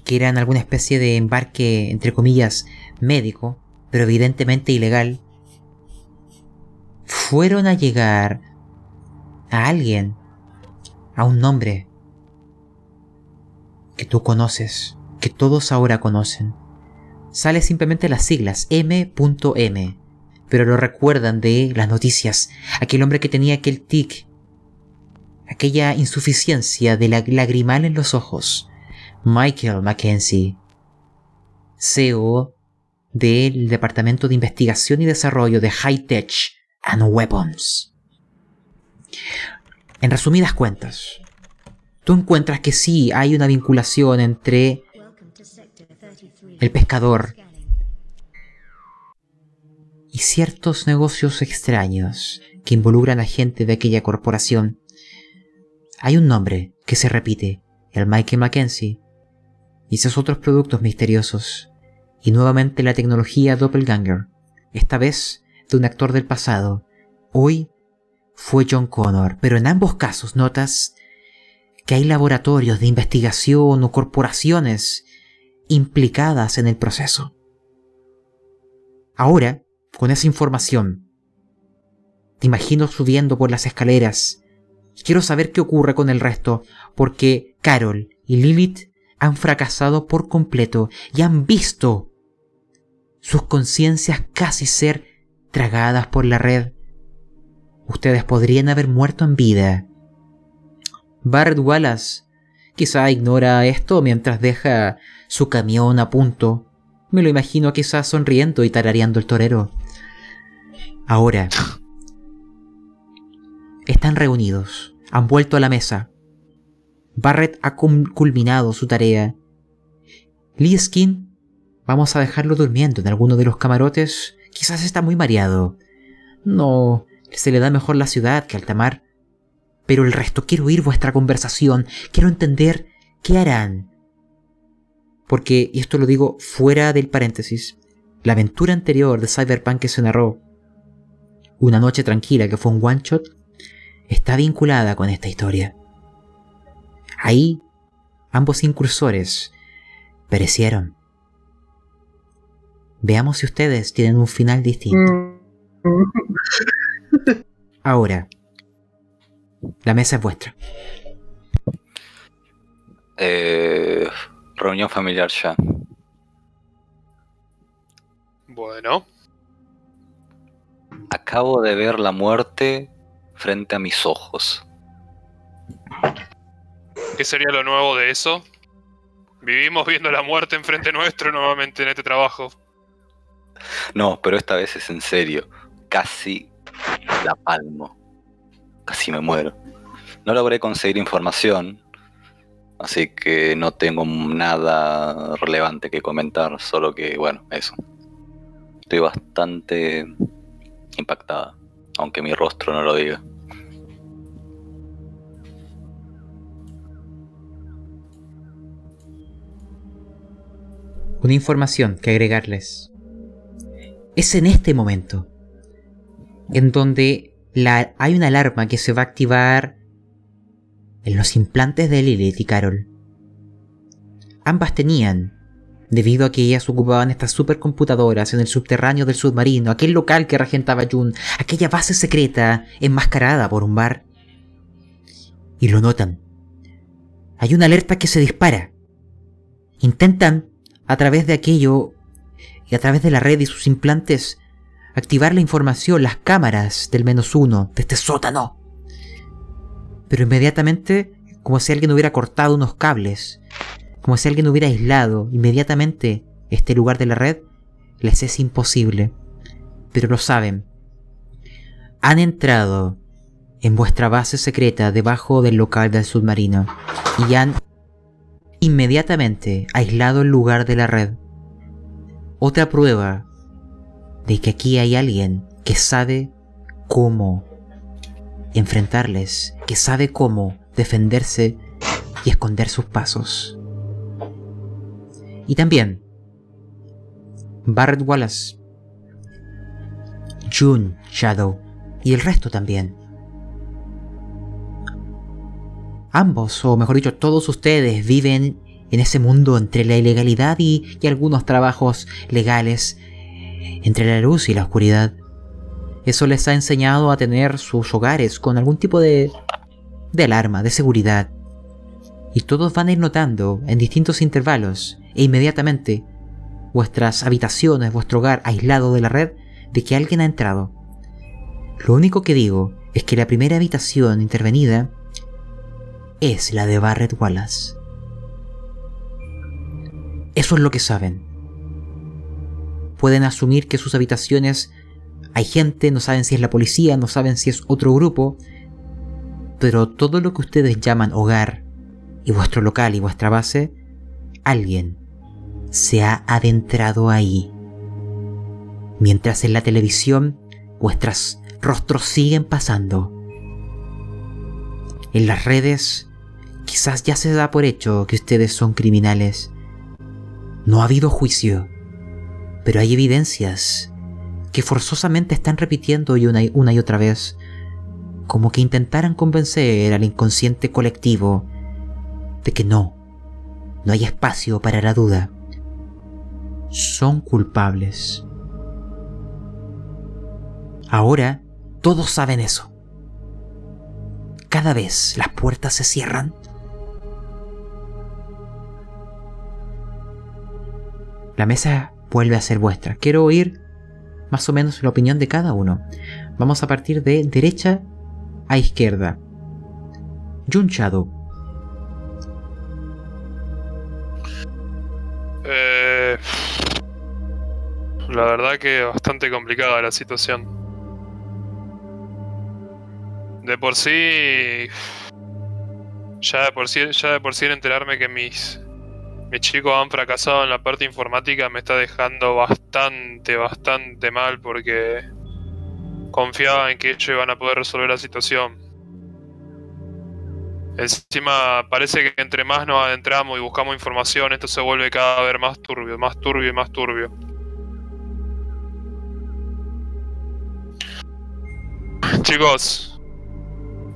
que eran alguna especie de embarque, entre comillas, médico, pero evidentemente ilegal, fueron a llegar a alguien, a un nombre que tú conoces, que todos ahora conocen. Sale simplemente las siglas M.M, pero lo recuerdan de las noticias. Aquel hombre que tenía aquel tic, aquella insuficiencia de la lagrimal en los ojos. Michael Mackenzie, CEO del Departamento de Investigación y Desarrollo de High Tech and Weapons. En resumidas cuentas, tú encuentras que sí hay una vinculación entre el pescador y ciertos negocios extraños que involucran a gente de aquella corporación. Hay un nombre que se repite, el Michael Mackenzie, y esos otros productos misteriosos, y nuevamente la tecnología Doppelganger, esta vez de un actor del pasado, hoy fue John Connor, pero en ambos casos notas que hay laboratorios de investigación o corporaciones implicadas en el proceso. Ahora, con esa información, te imagino subiendo por las escaleras. Quiero saber qué ocurre con el resto, porque Carol y Lilith han fracasado por completo y han visto sus conciencias casi ser tragadas por la red. Ustedes podrían haber muerto en vida. Barrett Wallace quizá ignora esto mientras deja su camión a punto. Me lo imagino quizás sonriendo y tarareando el torero. Ahora, están reunidos, han vuelto a la mesa. Barrett ha culminado su tarea. Lee Skin, vamos a dejarlo durmiendo en alguno de los camarotes. Quizás está muy mareado. No, se le da mejor la ciudad que Altamar. Pero el resto, quiero oír vuestra conversación. Quiero entender qué harán. Porque, y esto lo digo fuera del paréntesis, la aventura anterior de Cyberpunk que se narró, Una noche tranquila que fue un one shot, está vinculada con esta historia. Ahí, ambos incursores perecieron. Veamos si ustedes tienen un final distinto. Ahora, la mesa es vuestra. Eh, reunión familiar ya. Bueno, Acabo de ver la muerte frente a mis ojos. ¿qué sería lo nuevo de eso? Vivimos viendo la muerte enfrente nuestro nuevamente en este trabajo. No, pero esta vez es en serio. Casi la palmo. Casi me muero. No logré conseguir información, así que no tengo nada relevante que comentar, solo que, bueno, eso. Estoy bastante impactada, aunque mi rostro no lo diga. Una información que agregarles. Es en este momento en donde la- hay una alarma que se va a activar en los implantes de Lilith y Carol. Ambas tenían, debido a que ellas ocupaban estas supercomputadoras en el subterráneo del submarino, aquel local que regentaba Jun, aquella base secreta enmascarada por un bar. Y lo notan. Hay una alerta que se dispara. Intentan, a través de aquello y a través de la red y sus implantes, activar la información, las cámaras del menos uno, de este sótano. Pero inmediatamente, como si alguien hubiera cortado unos cables, como si alguien hubiera aislado inmediatamente este lugar de la red, les es imposible. Pero lo saben. Han entrado en vuestra base secreta debajo del local del submarino y han inmediatamente aislado el lugar de la red. Otra prueba de que aquí hay alguien que sabe cómo enfrentarles, que sabe cómo defenderse y esconder sus pasos. Y también, Barrett Wallace, June Shadow y el resto también. Ambos, o mejor dicho, todos ustedes viven en ese mundo entre la ilegalidad y, algunos trabajos legales, entre la luz y la oscuridad. Eso les ha enseñado a tener sus hogares con algún tipo de, de alarma, de seguridad. Y todos van a ir notando en distintos intervalos e inmediatamente vuestras habitaciones, vuestro hogar aislado de la red, de que alguien ha entrado. Lo único que digo es que la primera habitación intervenida es la de Barrett Wallace. Eso es lo que saben. Pueden asumir que sus habitaciones hay gente, no saben si es la policía, no saben si es otro grupo, pero todo lo que ustedes llaman hogar y vuestro local y vuestra base, alguien se ha adentrado ahí. Mientras en la televisión vuestros rostros siguen pasando. En las redes quizás ya se da por hecho que ustedes son criminales. No ha habido juicio, pero hay evidencias que forzosamente están repitiendo una, y una y otra vez, como que intentaran convencer al inconsciente colectivo de que no, no hay espacio para la duda. Son culpables. Ahora todos saben eso. Cada vez las puertas se cierran. La mesa vuelve a ser vuestra. Quiero oír más o menos la opinión de cada uno. Vamos a partir de derecha a izquierda. Jun Shadow. Eh, la verdad que bastante complicada la situación. De por sí. Ya de por sí, ya de por sí enterarme que mis mis chicos han fracasado en la parte informática me está dejando bastante, bastante mal porque confiaba en que ellos iban a poder resolver la situación. Encima parece que entre más nos adentramos y buscamos información, esto se vuelve cada vez más turbio, más turbio y más turbio. Chicos,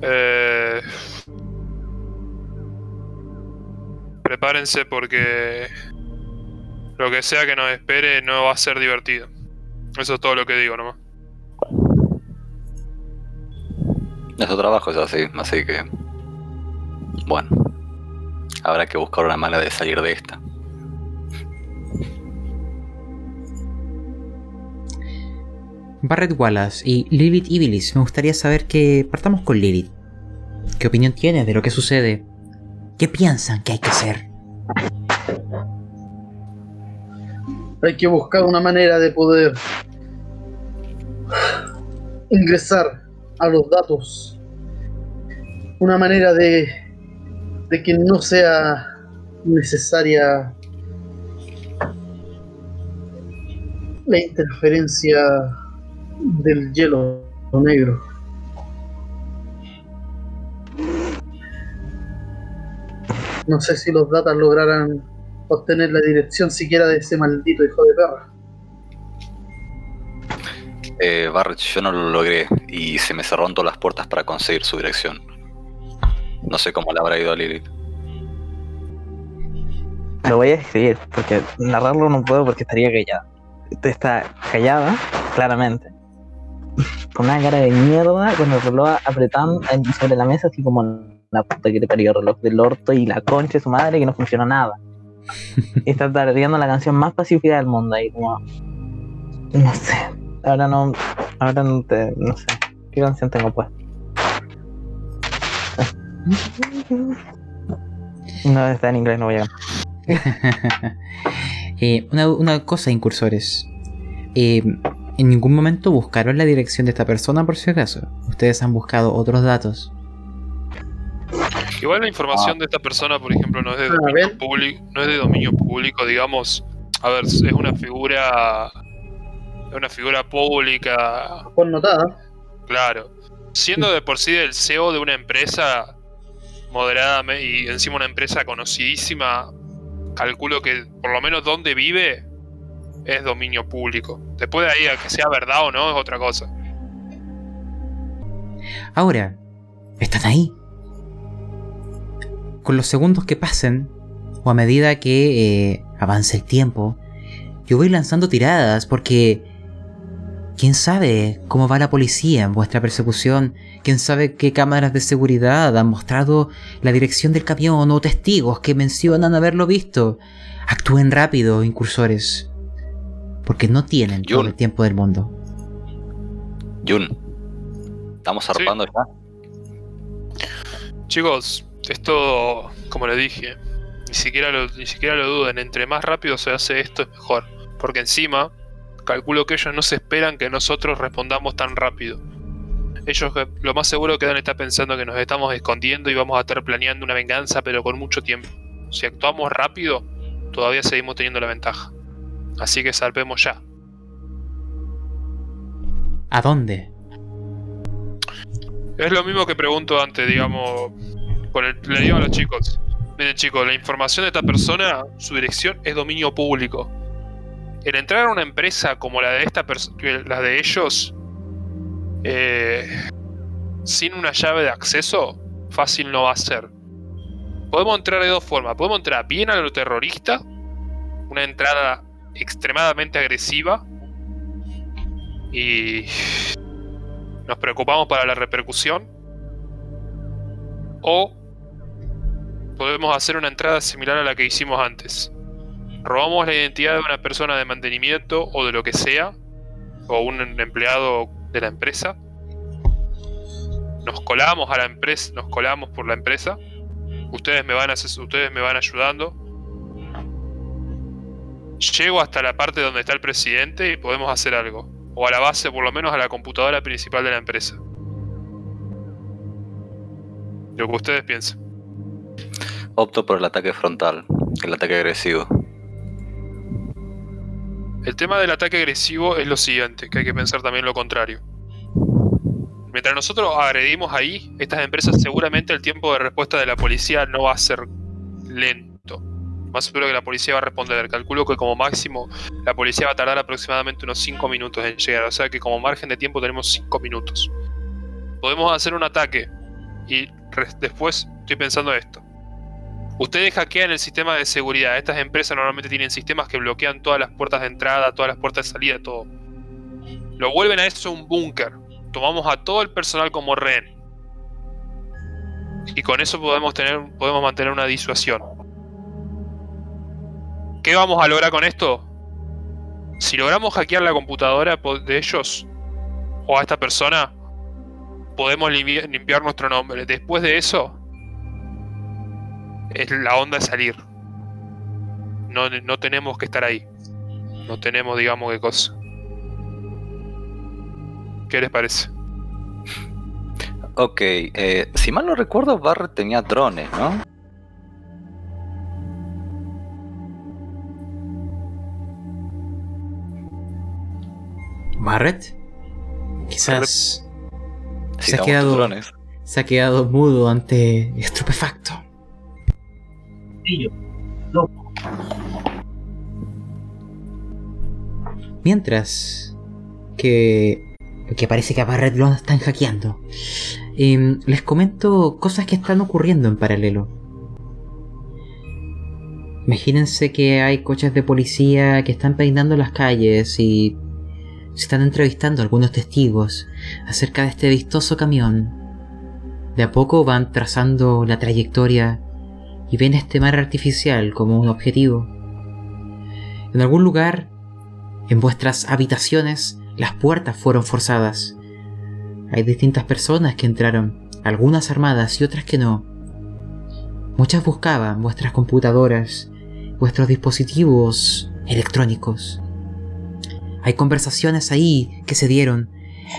eh, prepárense porque lo que sea que nos espere no va a ser divertido. Eso es todo lo que digo nomás. Nuestro trabajo es así, así que... Bueno, habrá que buscar una manera de salir de esta. Barrett Wallace y Lilith Ibilis. Me gustaría saber que partamos con Lilith. ¿Qué opinión tienes de lo que sucede? ¿Qué piensan que hay que hacer? Hay que buscar una manera de poder ingresar a los datos. Una manera de, de que no sea necesaria la interferencia del hielo negro. No sé si los datas lograrán obtener la dirección siquiera de ese maldito hijo de perra. Eh, Barrett, yo no lo logré y se me cerraron todas las puertas para conseguir su dirección. No sé cómo le habrá ido a Lilith. Lo voy a escribir, porque narrarlo no puedo porque estaría callada. Está callada, claramente. Con una cara de mierda, con el reloj apretando sobre la mesa, así como la puta que te parió, reloj del orto y la concha de su madre que no funciona nada. y está tarareando la canción más pacífica del mundo ahí, como. No sé. Ahora no. Ahora no te. No sé. ¿Qué canción tengo puesta? No, está en inglés, no voy a. Eh, una, una cosa, incursores. Eh, en ningún momento buscaron la dirección de esta persona, por si acaso. Ustedes han buscado otros datos. Igual la información de esta persona, por ejemplo, no es de A dominio público, no es de dominio público, digamos. A ver, es una figura, es una figura pública, Por notada. claro. Siendo de por sí el CEO de una empresa moderada y encima una empresa conocidísima, calculo que por lo menos donde vive es dominio público. Después de ahí, a que sea verdad o no, es otra cosa. Ahora, están ahí. Con los segundos que pasen, o a medida que eh, avance el tiempo, yo voy lanzando tiradas porque... ¿Quién sabe cómo va la policía en vuestra persecución? ¿Quién sabe qué cámaras de seguridad han mostrado la dirección del camión o testigos que mencionan haberlo visto? Actúen rápido, incursores. Porque no tienen todo el tiempo del mundo. Jun, estamos Sí. zarpando ya. Chicos, esto, como les dije, ni siquiera, lo, ni siquiera lo duden. Entre más rápido se hace esto es mejor. Porque encima, calculo que ellos no se esperan que nosotros respondamos tan rápido. Ellos eh, lo más seguro que deben estar pensando que nos estamos escondiendo y vamos a estar planeando una venganza, pero con mucho tiempo. Si actuamos rápido, todavía seguimos teniendo la ventaja. Así que salvemos ya. ¿A dónde? Es lo mismo que pregunto antes, digamos. Con el- le digo a los chicos: Miren, chicos, la información de esta persona, su dirección es dominio público. El entrar a una empresa como la de esta la de ellos, eh, sin una llave de acceso, fácil no va a ser. Podemos entrar de dos formas. Podemos entrar bien a lo terrorista, una entrada extremadamente agresiva, y nos preocupamos para la repercusión. O podemos hacer una entrada similar a la que hicimos antes. Robamos la identidad de una persona de mantenimiento o de lo que sea, o un empleado de la empresa. Nos colamos a la empresa, nos colamos por la empresa. Ustedes me van, ustedes me van ayudando. Llego hasta la parte donde está el presidente y podemos hacer algo. O a la base, por lo menos a la computadora principal de la empresa. Lo que ustedes piensen. Opto por el ataque frontal, el ataque agresivo. El tema del ataque agresivo es lo siguiente, que hay que pensar también lo contrario. Mientras nosotros agredimos ahí, estas empresas seguramente el tiempo de respuesta de la policía no va a ser lento. Más seguro que la policía va a responder. Calculo que como máximo la policía va a tardar aproximadamente unos 5 minutos en llegar. O sea que como margen de tiempo tenemos 5 minutos. Podemos hacer un ataque. Y después estoy pensando esto. Ustedes hackean el sistema de seguridad. Estas empresas normalmente tienen sistemas que bloquean todas las puertas de entrada, todas las puertas de salida, todo. Lo vuelven a eso un búnker. Tomamos a todo el personal como rehén. Y con eso podemos tener, podemos mantener una disuasión. ¿Qué vamos a lograr con esto? Si logramos hackear la computadora de ellos o a esta persona, podemos limpi- limpiar nuestro nombre. Después de eso, es la onda de salir. No, no tenemos que estar ahí. No tenemos, digamos, qué cosa. ¿Qué les parece? Ok, eh, si mal no recuerdo, Barrett tenía drones, ¿no? ¿Barrett? Quizás Se ha quedado- se ha quedado mudo ante estupefacto. Mientras que, que parece que a Barrett lo están hackeando, em, les comento cosas que están ocurriendo en paralelo. Imagínense que hay coches de policía que están peinando las calles y se están entrevistando algunos testigos acerca de este vistoso camión. De a poco van trazando la trayectoria y ven este mar artificial como un objetivo. En algún lugar en vuestras habitaciones las puertas fueron forzadas. Hay distintas personas que entraron, algunas armadas y otras que no. Muchas buscaban vuestras computadoras, vuestros dispositivos electrónicos. Hay conversaciones ahí que se dieron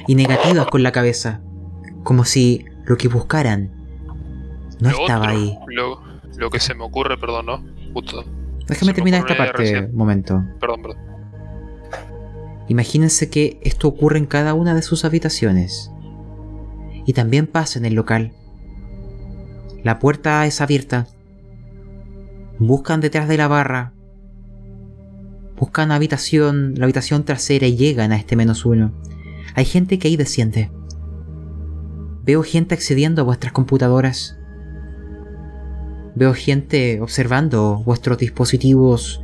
y negativas con la cabeza, como si lo que buscaran no estaba ahí. Lo, lo que se me ocurre, perdón, ¿no? Puto, Déjame terminar esta parte un momento. perdón, perdón. Imagínense que esto ocurre en cada una de sus habitaciones. Y también pasa en el local. La puerta es abierta. Buscan detrás de la barra. Buscan habitación, la habitación trasera y llegan a este menos uno. Hay gente que ahí desciende. Veo gente accediendo a vuestras computadoras. Veo gente observando vuestros dispositivos,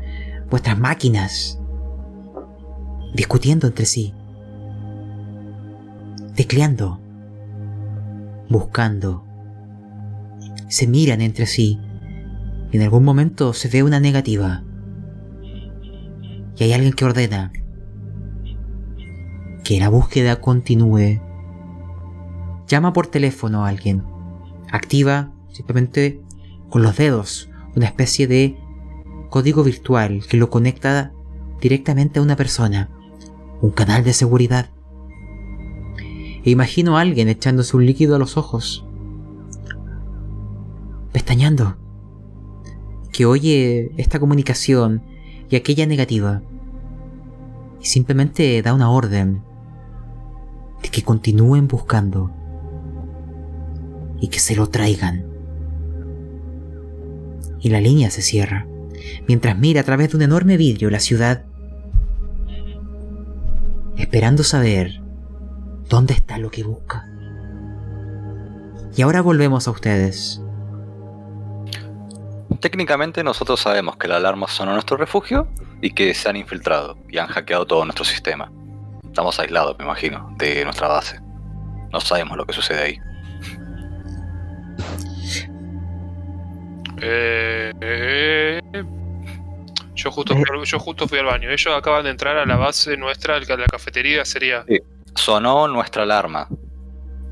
vuestras máquinas, discutiendo entre sí, tecleando, buscando. Se miran entre sí y en algún momento se ve una negativa. Y hay alguien que ordena que la búsqueda continúe. Llama por teléfono a alguien. Activa simplemente con los dedos una especie de código virtual que lo conecta directamente a una persona. Un canal de seguridad. E imagino a alguien echándose un líquido a los ojos. Pestañando. Que oye esta comunicación y aquella negativa. Y simplemente da una orden de que continúen buscando y que se lo traigan. Y la línea se cierra, mientras mira a través de un enorme vidrio la ciudad, esperando saber dónde está lo que busca. Y ahora volvemos a ustedes. Técnicamente nosotros sabemos que las alarmas son a nuestro refugio y que se han infiltrado y han hackeado todo nuestro sistema. Estamos aislados, me imagino, de nuestra base. No sabemos lo que sucede ahí. Eh, eh, yo, justo fui, al- yo justo fui al baño. Ellos acaban de entrar a la base nuestra, a la cafetería sería. Sonó nuestra alarma.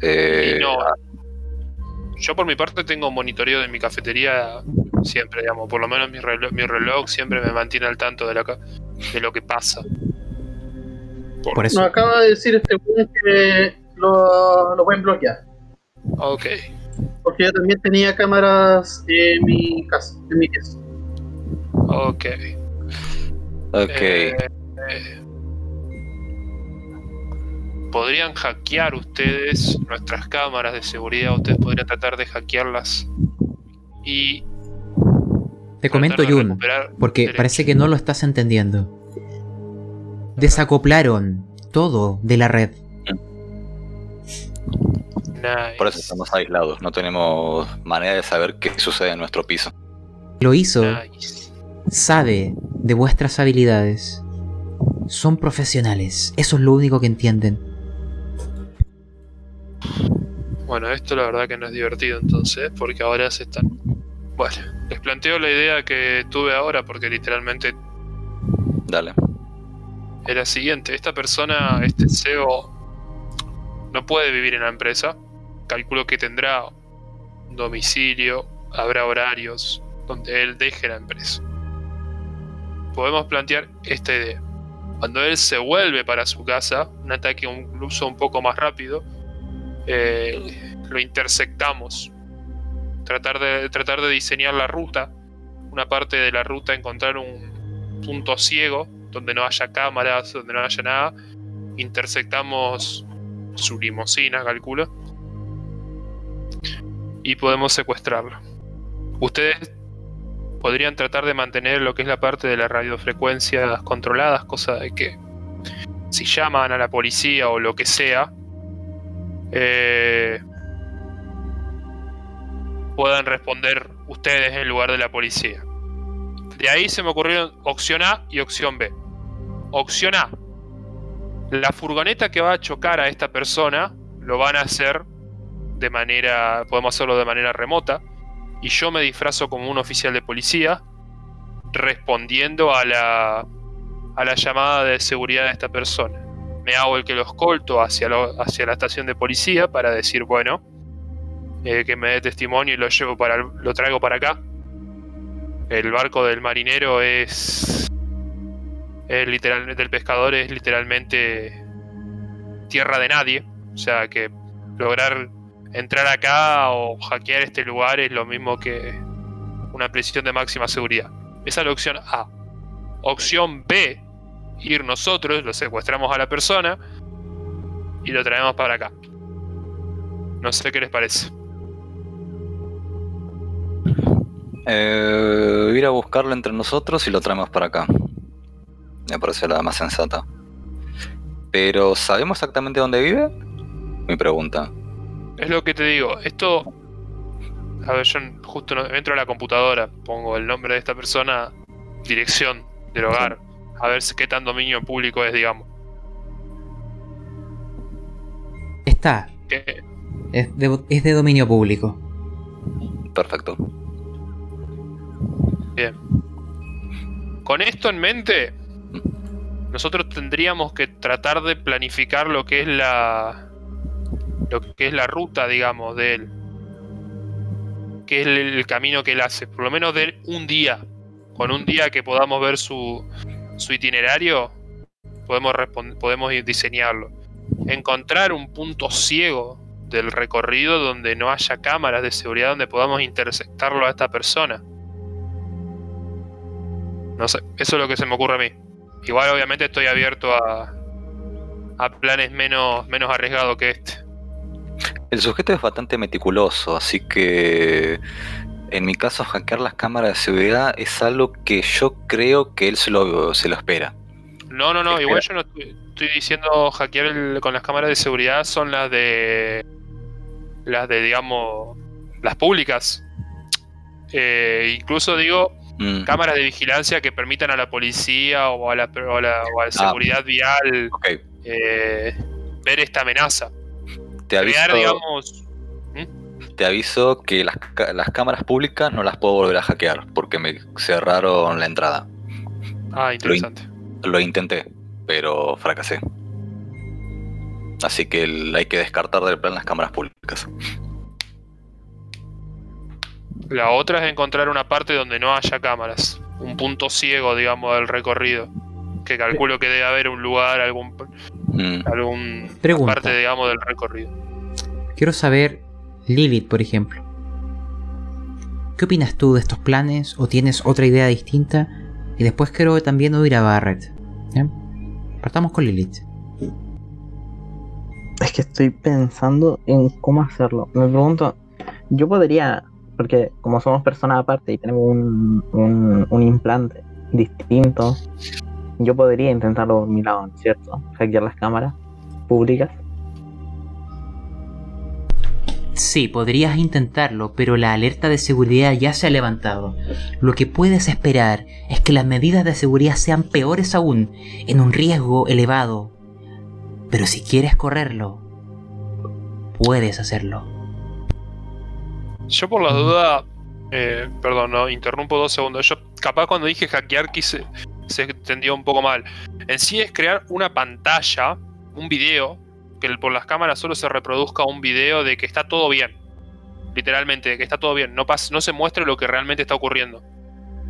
Eh, Y no, yo por mi parte tengo monitoreo de mi cafetería siempre, digamos. Por lo menos mi reloj, mi reloj siempre me mantiene al tanto de, la, de lo que pasa. Por eso. Nos acaba de decir este que lo, lo pueden bloquear. Ok. Porque yo también tenía cámaras en mi casa, en mi pieza. Ok. ok. Eh, eh, podrían hackear ustedes nuestras cámaras de seguridad, ustedes podrían tratar de hackearlas y Te comento, Jun, porque parece que no lo estás entendiendo. Desacoplaron todo de la red. Nice. Por eso estamos aislados. No tenemos manera de saber qué sucede en nuestro piso. Lo hizo, Nice. sabe de vuestras habilidades. Son profesionales. Eso es lo único que entienden. Bueno, esto la verdad que no es divertido entonces, porque ahora se están... Bueno, les planteo la idea que tuve ahora, porque literalmente Dale. es la siguiente. Esta persona, este CEO, no puede vivir en la empresa. Calculo que tendrá un domicilio, habrá horarios donde él deje la empresa. Podemos plantear esta idea. Cuando él se vuelve para su casa, un ataque incluso un poco más rápido, eh, lo intersectamos. Tratar de, tratar de diseñar la ruta, una parte de la ruta, encontrar un punto ciego donde no haya cámaras, donde no haya nada. Intersectamos su limusina, calculo. Y podemos secuestrarlo. Ustedes podrían tratar de mantener lo que es la parte de las radiofrecuencias controladas, cosa de que si llaman a la policía o lo que sea, eh, puedan responder ustedes en lugar de la policía. De ahí se me ocurrieron opción A y opción B. Opción A. La furgoneta que va a chocar a esta persona lo van a hacer de manera. Podemos hacerlo de manera remota. Y yo me disfrazo como un oficial de policía. Respondiendo a la. a la llamada de seguridad de esta persona. Me hago el que lo escolto hacia, lo- hacia la estación de policía para decir, bueno, eh, que me dé testimonio y lo llevo para lo traigo para acá. El barco del marinero es, es literal, del pescador es literalmente tierra de nadie. O sea que lograr entrar acá o hackear este lugar es lo mismo que una prisión de máxima seguridad. Esa es la opción A. Opción B, ir nosotros, lo secuestramos a la persona y lo traemos para acá. No sé qué les parece. Eh, ir a buscarlo entre nosotros y lo traemos para acá. Me parece la más sensata. Pero ¿sabemos exactamente dónde vive? Mi pregunta. Es lo que te digo. Esto. A ver, yo justo no- entro a la computadora, pongo el nombre de esta persona, dirección del hogar, a ver si- qué tan dominio público es, digamos. Está. Que- Es de, es de dominio público. Perfecto. Con esto en mente, nosotros tendríamos que tratar de planificar lo que es la. Lo que es la ruta, digamos, de él. Que es el, camino que él hace. Por lo menos de un día. Con un día que podamos ver su, itinerario, podemos, diseñarlo. Encontrar un punto ciego del recorrido donde no haya cámaras de seguridad donde podamos interceptarlo a esta persona. Eso es lo que se me ocurre a mí. Igual obviamente estoy abierto a, planes menos arriesgados que este. El sujeto es bastante meticuloso, así que en mi caso hackear las cámaras de seguridad es algo que yo creo que él se lo, se lo espera. No, no, no, Espera. igual yo no estoy, estoy diciendo hackear el- con las cámaras de seguridad son las de. las de, digamos, las públicas. Eh, incluso digo, Mm, cámaras de vigilancia que permitan a la policía o a la, o a la- o a la seguridad vial eh, ver esta amenaza. Te aviso, Crear, digamos, te aviso que las, las cámaras públicas no las puedo volver a hackear porque me cerraron la entrada. Ah, interesante. Lo intenté, pero fracasé. Así que el- hay que descartar del plan las cámaras públicas. La otra es encontrar una parte donde no haya cámaras. Un punto ciego, digamos, del recorrido. Que calculo que debe haber un lugar, algún, Mm, algún Pregunta. parte, digamos, del recorrido. Quiero saber, Lilith, por ejemplo. ¿Qué opinas tú de estos planes o tienes otra idea distinta? Y después quiero también oír a Barrett. ¿ya? Partamos con Lilith. Es que estoy pensando en cómo hacerlo. Me pregunto, yo podría, porque como somos personas aparte y tenemos un, un, un implante distinto, yo podría intentarlo por mi lado, ¿no es ¿cierto? Hackear las cámaras públicas. Sí, podrías intentarlo, pero la alerta de seguridad ya se ha levantado. Lo que puedes esperar es que las medidas de seguridad sean peores aún, en un riesgo elevado. Pero si quieres correrlo, puedes hacerlo. Yo por la duda, eh, perdón, no, interrumpo dos segundos. Yo capaz cuando dije hackear quise, se entendió un poco mal. En sí es crear una pantalla, un video, que por las cámaras solo se reproduzca un video de que está todo bien. Literalmente, de que está todo bien. No, pas- no se muestre lo que realmente está ocurriendo.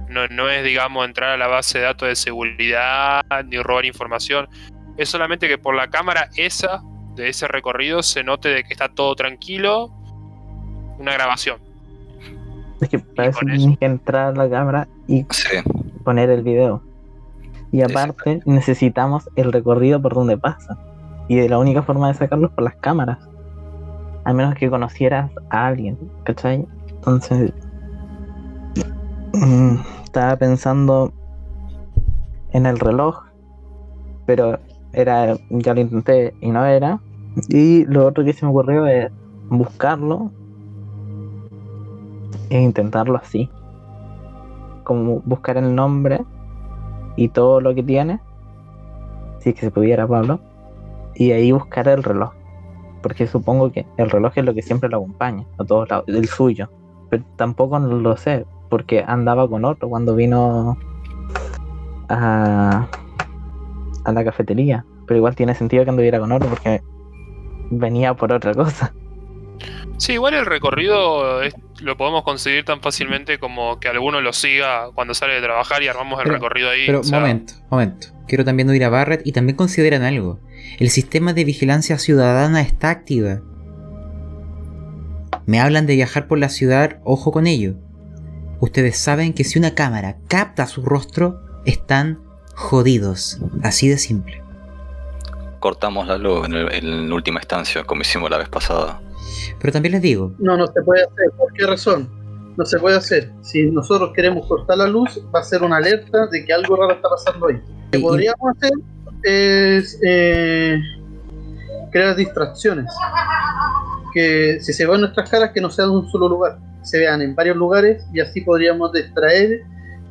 No, no es, digamos, entrar a la base de datos de seguridad ni robar información. Es solamente que por la cámara esa, de ese recorrido, se note de que está todo tranquilo. Una grabación. Es que tienes que entrar a la cámara y sí, poner el video. Y aparte necesitamos el recorrido por donde pasa. Y de la única forma de sacarlo es por las cámaras. A menos que conocieras a alguien, ¿cachai? Entonces... mm, estaba pensando en el reloj. Pero era. ya lo intenté y no era. Y lo otro que se me ocurrió es buscarlo e intentarlo así. Como buscar el nombre y todo lo que tiene. Si es que se pudiera, Pablo. Y ahí buscar el reloj. Porque supongo que el reloj es lo que siempre lo acompaña a todos lados, el suyo. Pero tampoco lo sé, porque andaba con otro cuando vino a, a la cafetería. Pero igual tiene sentido que anduviera con otro porque venía por otra cosa. Sí, igual el recorrido es- lo podemos conseguir tan fácilmente como que alguno lo siga cuando sale de trabajar y armamos el recorrido ahí. Pero, o sea, momento, momento. Quiero también oír a Barrett y también consideran algo. El sistema de vigilancia ciudadana está activa. Me hablan de viajar por la ciudad, ojo con ello. Ustedes saben que si una cámara capta su rostro, están jodidos. Así de simple. cortamos la luz en, el- en última instancia, como hicimos la vez pasada. Pero también les digo, No, no se puede hacer. ¿Por qué razón? No se puede hacer. Si nosotros queremos cortar la luz, va a ser una alerta de que algo raro está pasando ahí. Lo que Y- podríamos hacer es eh, crear distracciones. Que si se ven nuestras caras, que no sean en un solo lugar, se vean en varios lugares y así podríamos distraer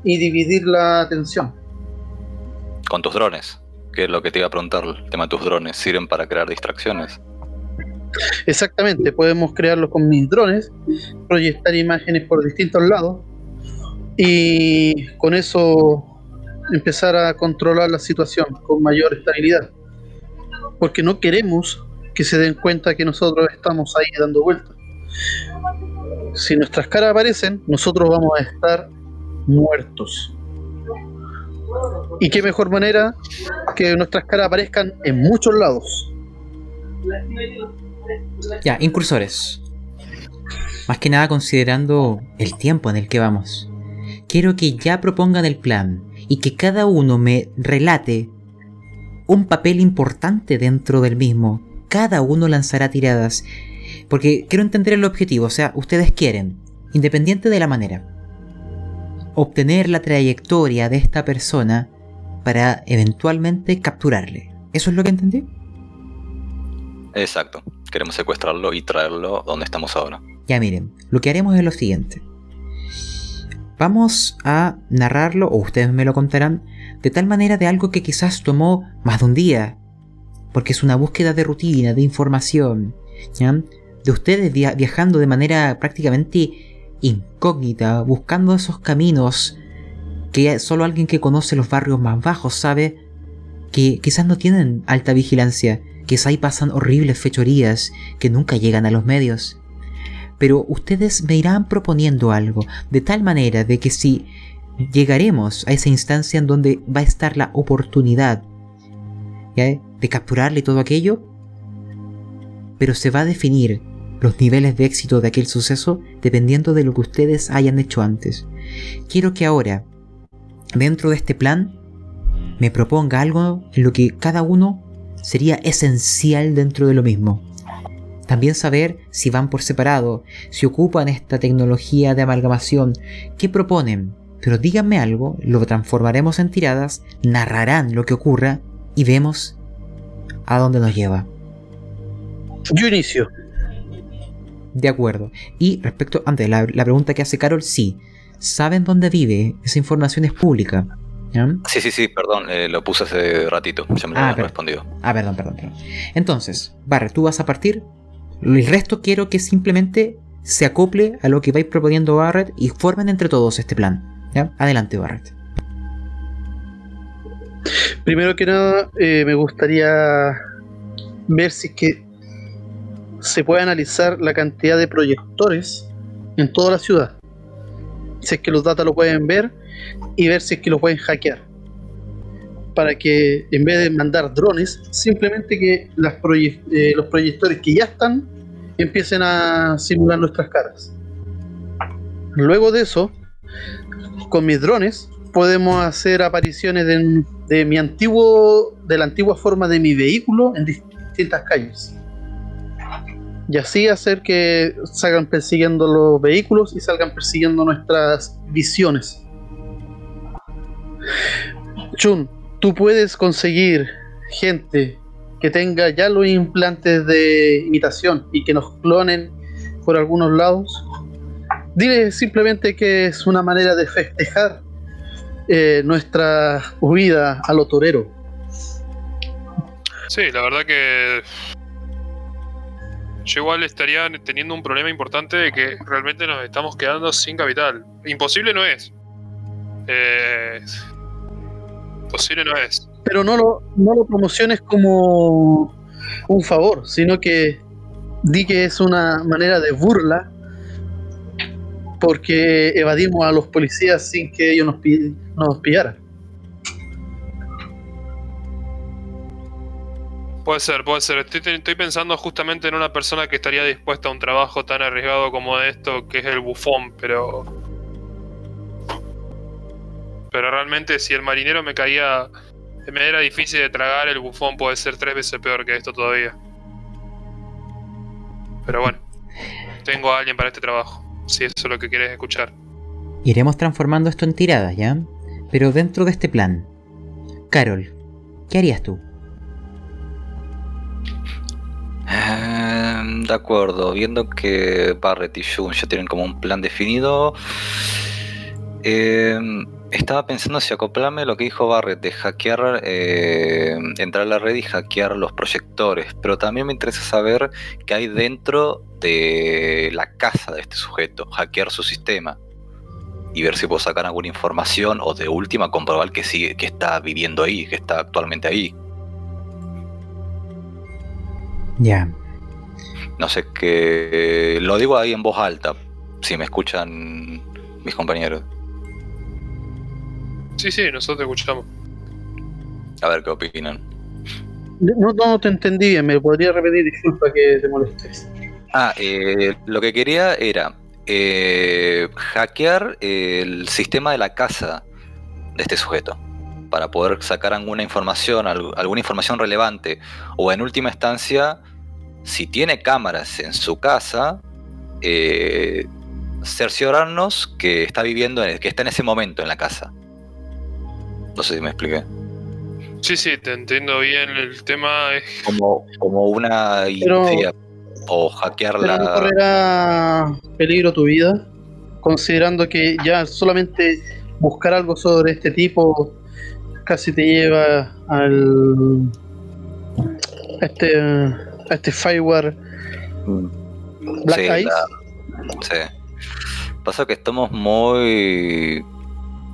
y dividir la atención. Con tus drones, que es lo que te iba a preguntar, el tema de tus drones, ¿sirven para crear distracciones? Exactamente, podemos crearlo con mis drones, proyectar imágenes por distintos lados y con eso empezar a controlar la situación con mayor estabilidad. Porque no queremos que se den cuenta que nosotros estamos ahí dando vueltas. Si nuestras caras aparecen, nosotros vamos a estar muertos. Y qué mejor manera que nuestras caras aparezcan en muchos lados. Ya, incursores. Más que nada considerando el tiempo en el que vamos. Quiero que ya propongan el plan y que cada uno me relate un papel importante dentro del mismo. Cada uno lanzará tiradas. Porque quiero entender el objetivo, o sea, ustedes quieren, independiente de la manera, obtener la trayectoria de esta persona para eventualmente capturarle. ¿Eso es lo que entendí? Exacto. Queremos secuestrarlo y traerlo donde estamos ahora. Ya miren, lo que haremos es lo siguiente. Vamos a narrarlo, o ustedes me lo contarán, de tal manera de algo que quizás tomó más de un día. Porque es una búsqueda de rutina, de información, ¿ya? De ustedes via- viajando de manera prácticamente incógnita, buscando esos caminos que solo alguien que conoce los barrios más bajos sabe que quizás no tienen alta vigilancia, quizás ahí pasan horribles fechorías que nunca llegan a los medios pero ustedes me irán proponiendo algo, de tal manera de que si llegaremos a esa instancia en donde va a estar la oportunidad de capturarle todo aquello, pero se va a definir los niveles de éxito de aquel suceso dependiendo de lo que ustedes hayan hecho antes. Quiero que ahora, dentro de este plan, me proponga algo en lo que cada uno sería esencial dentro de lo mismo. También saber si van por separado, si ocupan esta tecnología de amalgamación, qué proponen. Pero díganme algo, lo transformaremos en tiradas, narrarán lo que ocurra y vemos a dónde nos lleva. Yo inicio. De acuerdo. Y respecto, antes, la, la pregunta que hace Carol, sí. ¿Saben dónde vive? Esa información es pública. ¿Ya? Sí, sí, sí, perdón, eh, lo puse hace ratito, ya me lo Ah, habían respondido. Ah, perdón, perdón, perdón. Entonces, Barret, tú vas a partir. El resto quiero que simplemente se acople a lo que vais proponiendo Barret y formen entre todos este plan. ¿ya? Adelante, Barret. Primero que nada, eh, me gustaría ver si es que se puede analizar la cantidad de proyectores en toda la ciudad. Si es que los datos lo pueden ver y ver si es que lo pueden hackear. Para que en vez de mandar drones, simplemente que las eh, los proyectores que ya están empiecen a simular nuestras caras. Luego de eso, con mis drones podemos hacer apariciones de, de mi antiguo, de la antigua forma de mi vehículo en distintas calles. Y así hacer que salgan persiguiendo los vehículos y salgan persiguiendo nuestras visiones. Chun, tú puedes conseguir gente que tenga ya los implantes de imitación y que nos clonen por algunos lados. Dile simplemente que es una manera de festejar eh, nuestra huida a lo torero. Sí, la verdad que yo igual estaría teniendo un problema importante de que realmente nos estamos quedando sin capital. Imposible no es. Eh, posible no es. Pero no lo, no lo promociones como un favor, sino que di que es una manera de burla porque evadimos a los policías sin que ellos nos, nos pillaran. Puede ser, puede ser. Estoy, estoy pensando justamente en una persona que estaría dispuesta a un trabajo tan arriesgado como esto, que es el bufón, pero. Pero realmente, si el marinero me caía. Me era difícil de tragar, el bufón puede ser tres veces peor que esto todavía. Pero bueno, tengo a alguien para este trabajo, si eso es lo que quieres escuchar. Iremos transformando esto en tiradas, ¿ya? Pero dentro de este plan, Carol, ¿qué harías tú? Em, de acuerdo, viendo que Barrett y Jun ya tienen como un plan definido, em, estaba pensando si acoplarme a lo que dijo Barrett de hackear, eh, entrar a la red y hackear los proyectores, pero también me interesa saber qué hay dentro de la casa de este sujeto, hackear su sistema y ver si puedo sacar alguna información o de última comprobar que sigue, que está viviendo ahí, que está actualmente ahí. Ya. No sé qué. Lo digo ahí en voz alta, si me escuchan mis compañeros. Sí, sí, nosotros te escuchamos. A ver qué opinan. No, no te entendí bien, me podría repetir, disculpa que te molestes. Ah, eh, lo que quería era eh, hackear el sistema de la casa de este sujeto para poder sacar alguna información, algu- alguna información relevante o en última instancia, si tiene cámaras en su casa, eh, cerciorarnos que está viviendo, en- que está en ese momento en la casa. No sé si me expliqué. Sí, sí, te entiendo bien. El tema es. Como, como una Pero- idea o hackear Pero no la... correrá peligro tu vida, considerando que ya solamente buscar algo sobre este tipo casi te lleva al a este a este fireware Black Sí, Eyes. la- Sí. Pasa que estamos muy.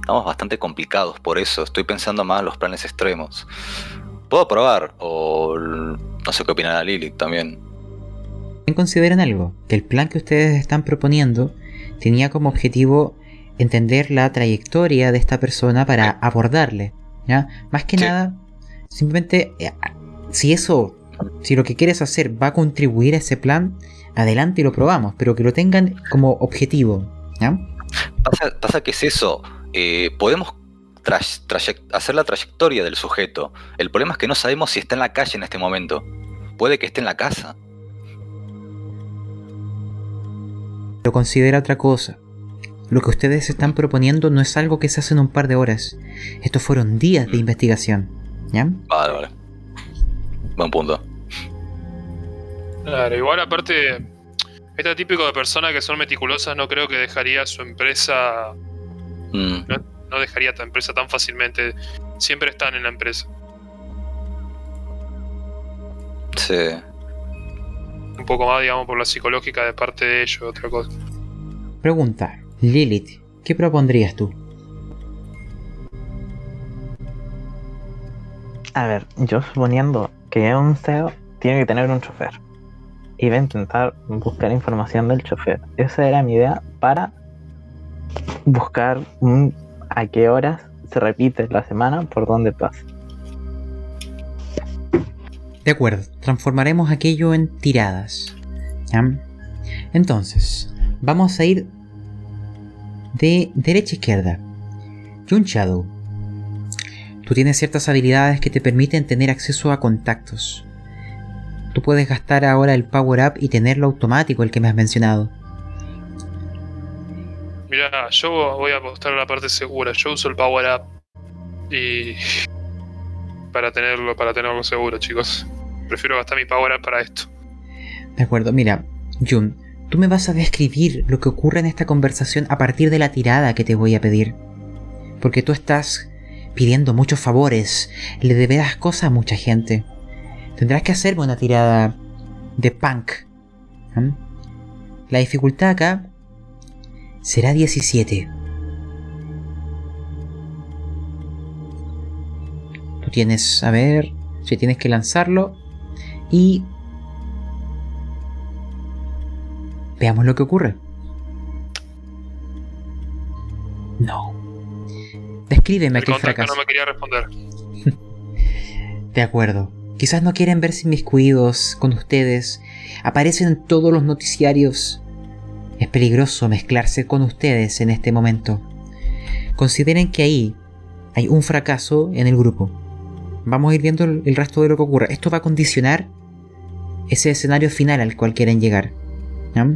Estamos bastante complicados por eso. Estoy pensando más en los planes extremos. Puedo probar, o no sé qué opinará Lilith también. Consideren algo, que el plan que ustedes están proponiendo tenía como objetivo entender la trayectoria de esta persona para abordarle. ¿ya? Más que Sí. nada, simplemente, eh, si eso, si lo que quieres hacer va a contribuir a ese plan, adelante y lo probamos, pero que lo tengan como objetivo. ¿ya? Pasa, pasa que es eso. Eh, podemos hacer la trayectoria del sujeto. El problema es que no sabemos si está en la calle en este momento. Puede que esté en la casa. Pero considera otra cosa. Lo que ustedes están proponiendo no es algo que se hace en un par de horas. Estos fueron días de investigación. ¿Ya? Vale, vale. Buen punto. Claro, igual aparte. Este típico de personas que son meticulosas no creo que dejaría su empresa. Mm, No dejaría tu empresa tan fácilmente. Siempre están en la empresa. sí. Un poco más, digamos, por la psicológica de parte de ellos, otra cosa. Pregunta. Lilith, ¿qué propondrías tú? A ver, yo suponiendo que un CEO tiene que tener un chofer. Y va a intentar buscar información del chofer. Esa era mi idea para buscar a qué horas se repite la semana, por dónde pasa. De acuerdo, transformaremos aquello en tiradas. Entonces, vamos a ir de derecha a izquierda. Jun Shadow. Tú tienes ciertas habilidades que te permiten tener acceso a contactos. Tú puedes gastar ahora el Power Up y tenerlo automático, el que me has mencionado. Mira, yo voy a apostar a la parte segura. Yo uso el Power Up. Y. Para tenerlo, para tenerlo seguro, chicos. Prefiero gastar mi Power Up para esto. De acuerdo, mira, Jun, tú me vas a describir lo que ocurre en esta conversación a partir de la tirada que te voy a pedir. Porque tú estás pidiendo muchos favores, le deberás cosas a mucha gente. Tendrás que hacerme una tirada de punk. La dificultad acá será 17. Tú tienes, a ver, si tienes que lanzarlo y Veamos lo que ocurre. No. Descríbeme El aquel fracaso. no me quería responder. De acuerdo. Quizás no quieren verse inmiscuidos con ustedes. Aparecen en todos los noticiarios. Es peligroso mezclarse con ustedes en este momento. Consideren que ahí hay un fracaso en el grupo. Vamos a ir viendo el resto de lo que ocurre. Esto va a condicionar ese escenario final al cual quieren llegar. ¿ya?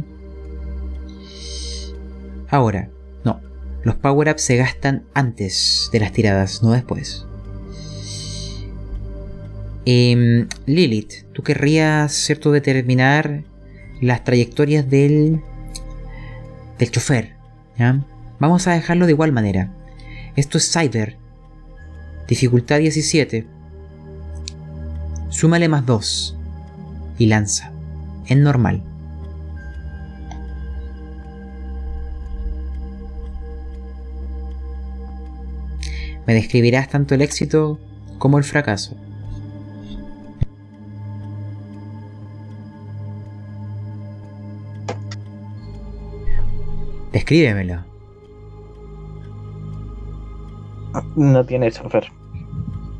Ahora, no. Los power-ups se gastan antes de las tiradas, no después. Em, Lilith, tú querrías, ¿cierto?, determinar las trayectorias del, del chofer. ¿ya? Vamos a dejarlo de igual manera. Esto es Cyber. Dificultad 17. Súmale más 2. Y lanza. En normal. Me describirás tanto el éxito como el fracaso. Descríbemelo. No tiene chofer.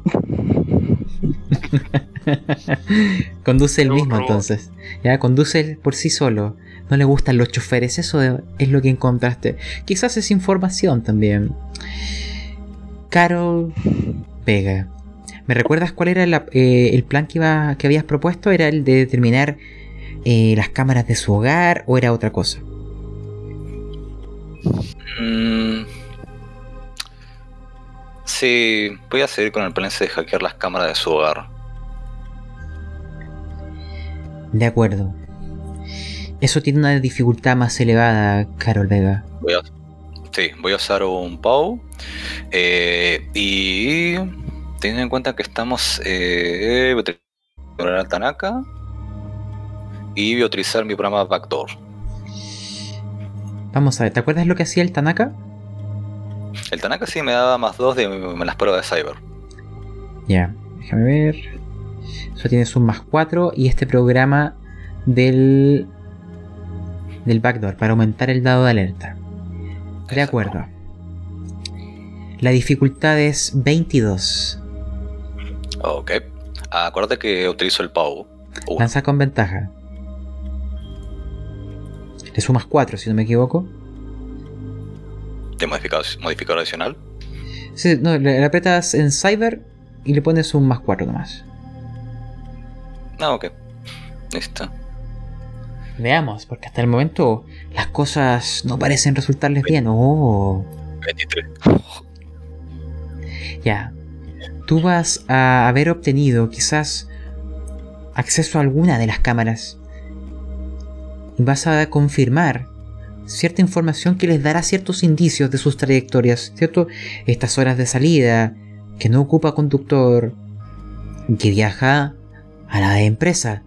conduce el mismo entonces. Ya, conduce él por sí solo. No le gustan los choferes. Eso es lo que encontraste. Quizás es información también. Carol Vega. ¿Me recuerdas cuál era la- eh, el plan que, iba, que habías propuesto? ¿Era el de determinar eh, las cámaras de su hogar o era otra cosa? Mm. Sí, voy a seguir con el plan de hackear las cámaras de su hogar. De acuerdo. Eso tiene una dificultad más elevada, Carol Vega. Voy a, sí, voy a usar un POW. eh, y teniendo en cuenta que estamos. Eh, voy a utilizar Tanaka. Y voy a utilizar mi programa Backdoor. Vamos a ver, ¿te acuerdas lo que hacía el Tanaka? El Tanaka sí me daba más dos de las pruebas de Cyber. Ya, déjame ver. Eso tienes un más 4 y este programa del del backdoor para aumentar el dado de alerta. De acuerdo. La dificultad es 22. Ok. Acuérdate que utilizo el. Uno. Lanza con ventaja. Le sumas 4 si no me equivoco. de modificador, adicional. Sí, no, le, le apretas en Cyber y le pones un más 4 nomás. Ah, ok. Listo. Veamos, porque hasta el momento las cosas no parecen resultarles bien. Oh. 23. Ya. Tú vas a haber obtenido quizás acceso a alguna de las cámaras. Y vas a confirmar cierta información que les dará ciertos indicios de sus trayectorias, ¿cierto? Estas horas de salida, que no ocupa conductor, que viaja a la empresa.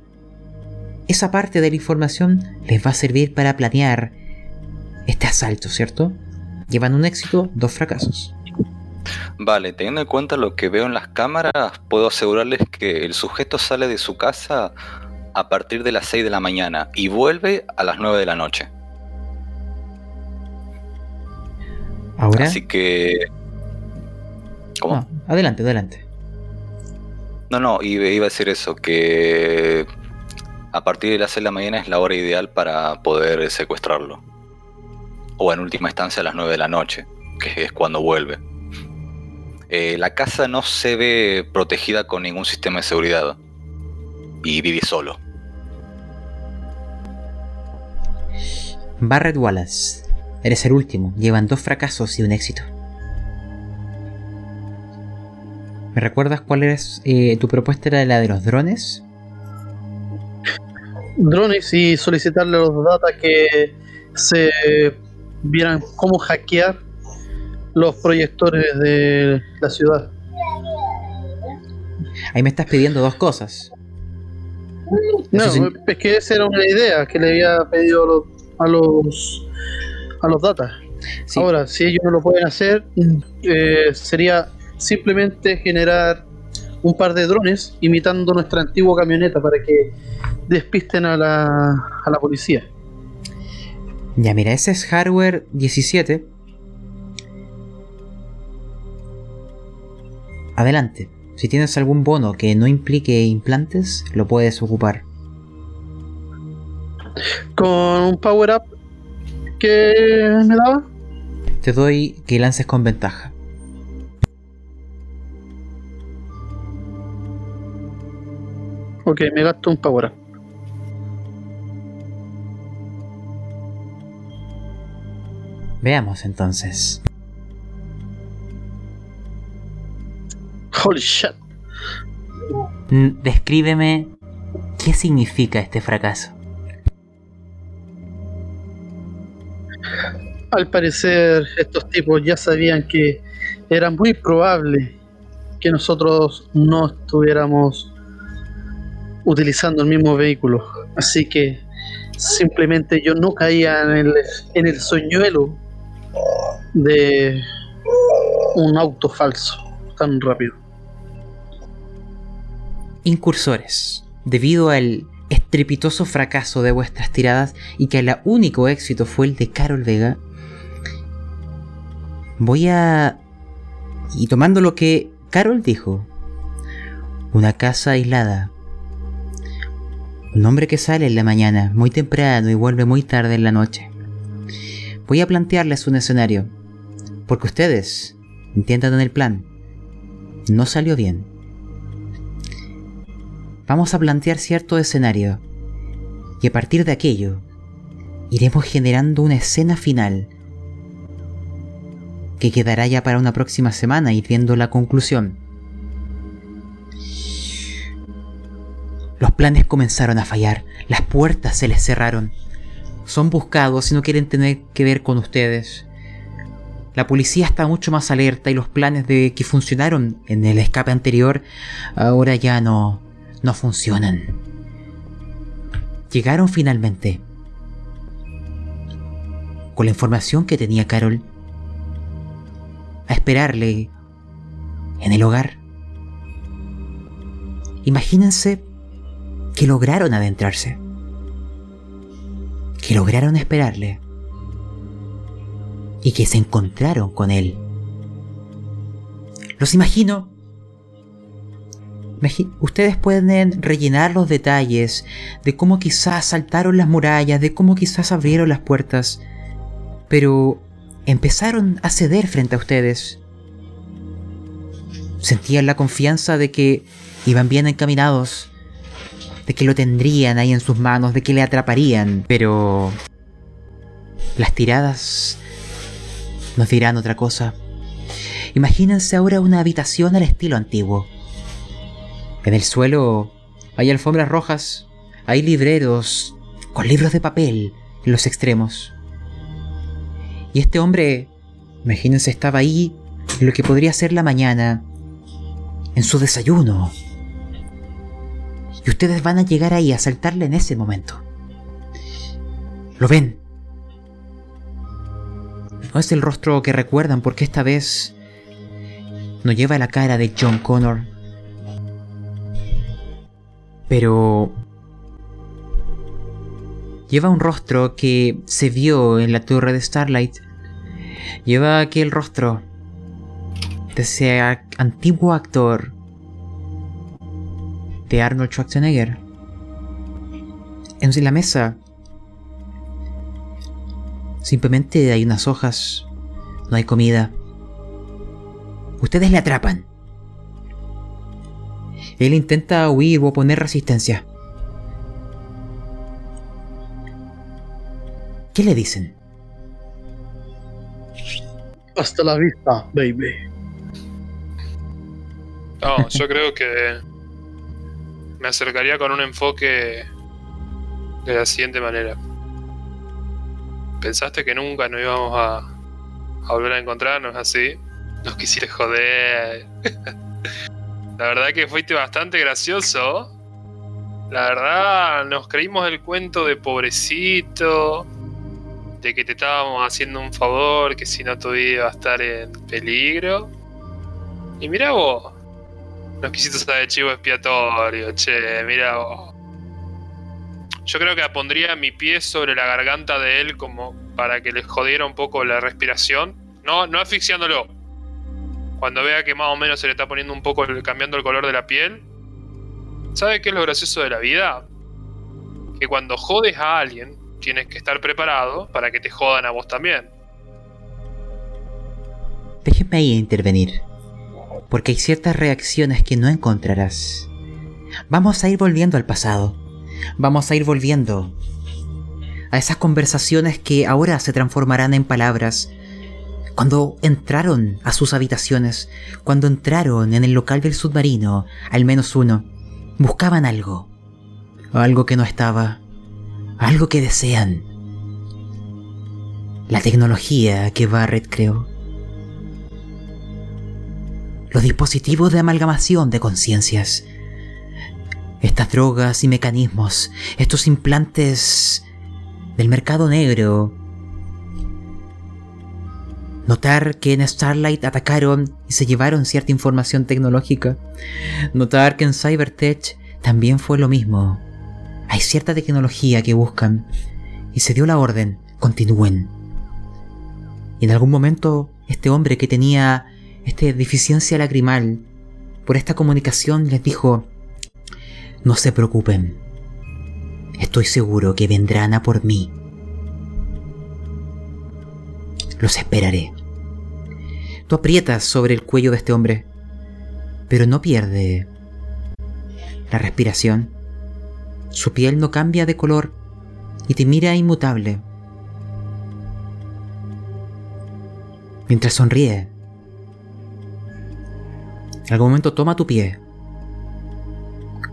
Esa parte de la información les va a servir para planear este asalto, ¿cierto? Llevan un éxito, dos fracasos. Vale, teniendo en cuenta lo que veo en las cámaras, puedo asegurarles que el sujeto sale de su casa a partir de las 6 de la mañana y vuelve a las 9 de la noche. Ahora... Así que... ¿Cómo? No, adelante, adelante. No, no, iba iba a decir eso, que a partir de las 6 de la mañana es la hora ideal para poder secuestrarlo. O en última instancia a las 9 de la noche, que es cuando vuelve. Eh, la casa no se ve protegida con ningún sistema de seguridad. Y vive solo. Barrett Wallace. Eres el último. Llevan dos fracasos y un éxito. ¿Me recuerdas cuál es eh, tu propuesta? ¿Era la de los drones? drones y solicitarle a los data que se vieran cómo hackear los proyectores de la ciudad. Ahí me estás pidiendo dos cosas. No, es que esa era una idea que le había pedido a los a los, a los data. Sí, Ahora, si ellos no lo pueden hacer, eh, sería simplemente generar un par de drones imitando nuestra antigua camioneta para que despisten a la, a la policía. Ya, mira, ese es hardware 17. Adelante. Si tienes algún bono que no implique implantes, lo puedes ocupar. Con un power up que me daba, Te doy que lances con ventaja. ok, me gasto un power up. Veamos entonces. Holy shit. descríbeme qué significa este fracaso. Al parecer, estos tipos ya sabían que era muy probable que nosotros no estuviéramos utilizando el mismo vehículo. Así que simplemente yo no caía en el, en el soñuelo de un auto falso tan rápido. Incursores, debido al estrepitoso fracaso de vuestras tiradas y que el único éxito fue el de Carol Vega, voy a... Y tomando lo que Carol dijo, una casa aislada, un hombre que sale en la mañana muy temprano y vuelve muy tarde en la noche. Voy a plantearles un escenario, porque ustedes entiendan en el plan, no salió bien. Vamos a plantear cierto escenario, y a partir de aquello, iremos generando una escena final que quedará ya para una próxima semana y viendo la conclusión. Los planes comenzaron a fallar, las puertas se les cerraron. Son buscados y no quieren tener que ver con ustedes. La policía está mucho más alerta y los planes de que funcionaron en el escape anterior ahora ya no no funcionan. Llegaron finalmente. Con la información que tenía Carol a esperarle en el hogar. Imagínense que lograron adentrarse, que lograron esperarle y que se encontraron con él. Los imagino. Ustedes pueden rellenar los detalles de cómo quizás saltaron las murallas, de cómo quizás abrieron las puertas, pero empezaron a ceder frente a ustedes. Sentían la confianza de que iban bien encaminados, de que lo tendrían ahí en sus manos, de que le atraparían, pero las tiradas nos dirán otra cosa. Imagínense ahora una habitación al estilo antiguo. En el suelo hay alfombras rojas, hay libreros con libros de papel en los extremos. Y este hombre, imagínense, estaba ahí en lo que podría ser la mañana, en su desayuno. Y ustedes van a llegar ahí a saltarle en ese momento. Lo ven. No es el rostro que recuerdan porque esta vez no lleva la cara de John Connor. Pero Lleva un rostro que se vio en la torre de Starlight. Lleva aquel rostro de ese antiguo actor de Arnold Schwarzenegger. En la mesa simplemente hay unas hojas, no hay comida. Ustedes le atrapan. Él intenta huir o oponer resistencia. ¿Qué le dicen? Hasta la vista, baby. No, yo creo que me acercaría con un enfoque de la siguiente manera. ¿Pensaste que nunca nos íbamos a, a volver a encontrarnos así? Nos quisiste joder. La verdad que fuiste bastante gracioso. La verdad, nos creímos el cuento de pobrecito, de que te estábamos haciendo un favor, que si no tu vida iba a estar en peligro. Y mira vos, nos quisiste usar de chivo expiatorio, che, mira vos. Yo creo que pondría mi pie sobre la garganta de él como para que le jodiera un poco la respiración. No, no asfixiándolo. Cuando vea que más o menos se le está poniendo un poco, cambiando el color de la piel. ¿Sabe qué es lo gracioso de la vida? Que cuando jodes a alguien, tienes que estar preparado para que te jodan a vos también. Déjeme ahí intervenir, porque hay ciertas reacciones que no encontrarás. Vamos a ir volviendo al pasado, vamos a ir volviendo a esas conversaciones que ahora se transformarán en palabras. Cuando entraron a sus habitaciones, cuando entraron en el local del submarino, al menos uno, Buscaban algo. Algo que no estaba. Algo que desean. La tecnología que Barrett creó. Los dispositivos de amalgamación de conciencias. Estas drogas y mecanismos. Estos implantes del mercado negro Notar que en Starlight atacaron y se llevaron cierta información tecnológica. Notar que en Cybertech también fue lo mismo. Hay cierta tecnología que buscan y se dio la orden, continúen. Y en algún momento este hombre que tenía esta deficiencia lagrimal por esta comunicación les dijo, no se preocupen, estoy seguro que vendrán a por mí. Los esperaré. Tú aprietas sobre el cuello de este hombre, pero no pierde la respiración. Su piel no cambia de color y te mira inmutable. Mientras sonríe. En algún momento toma tu pie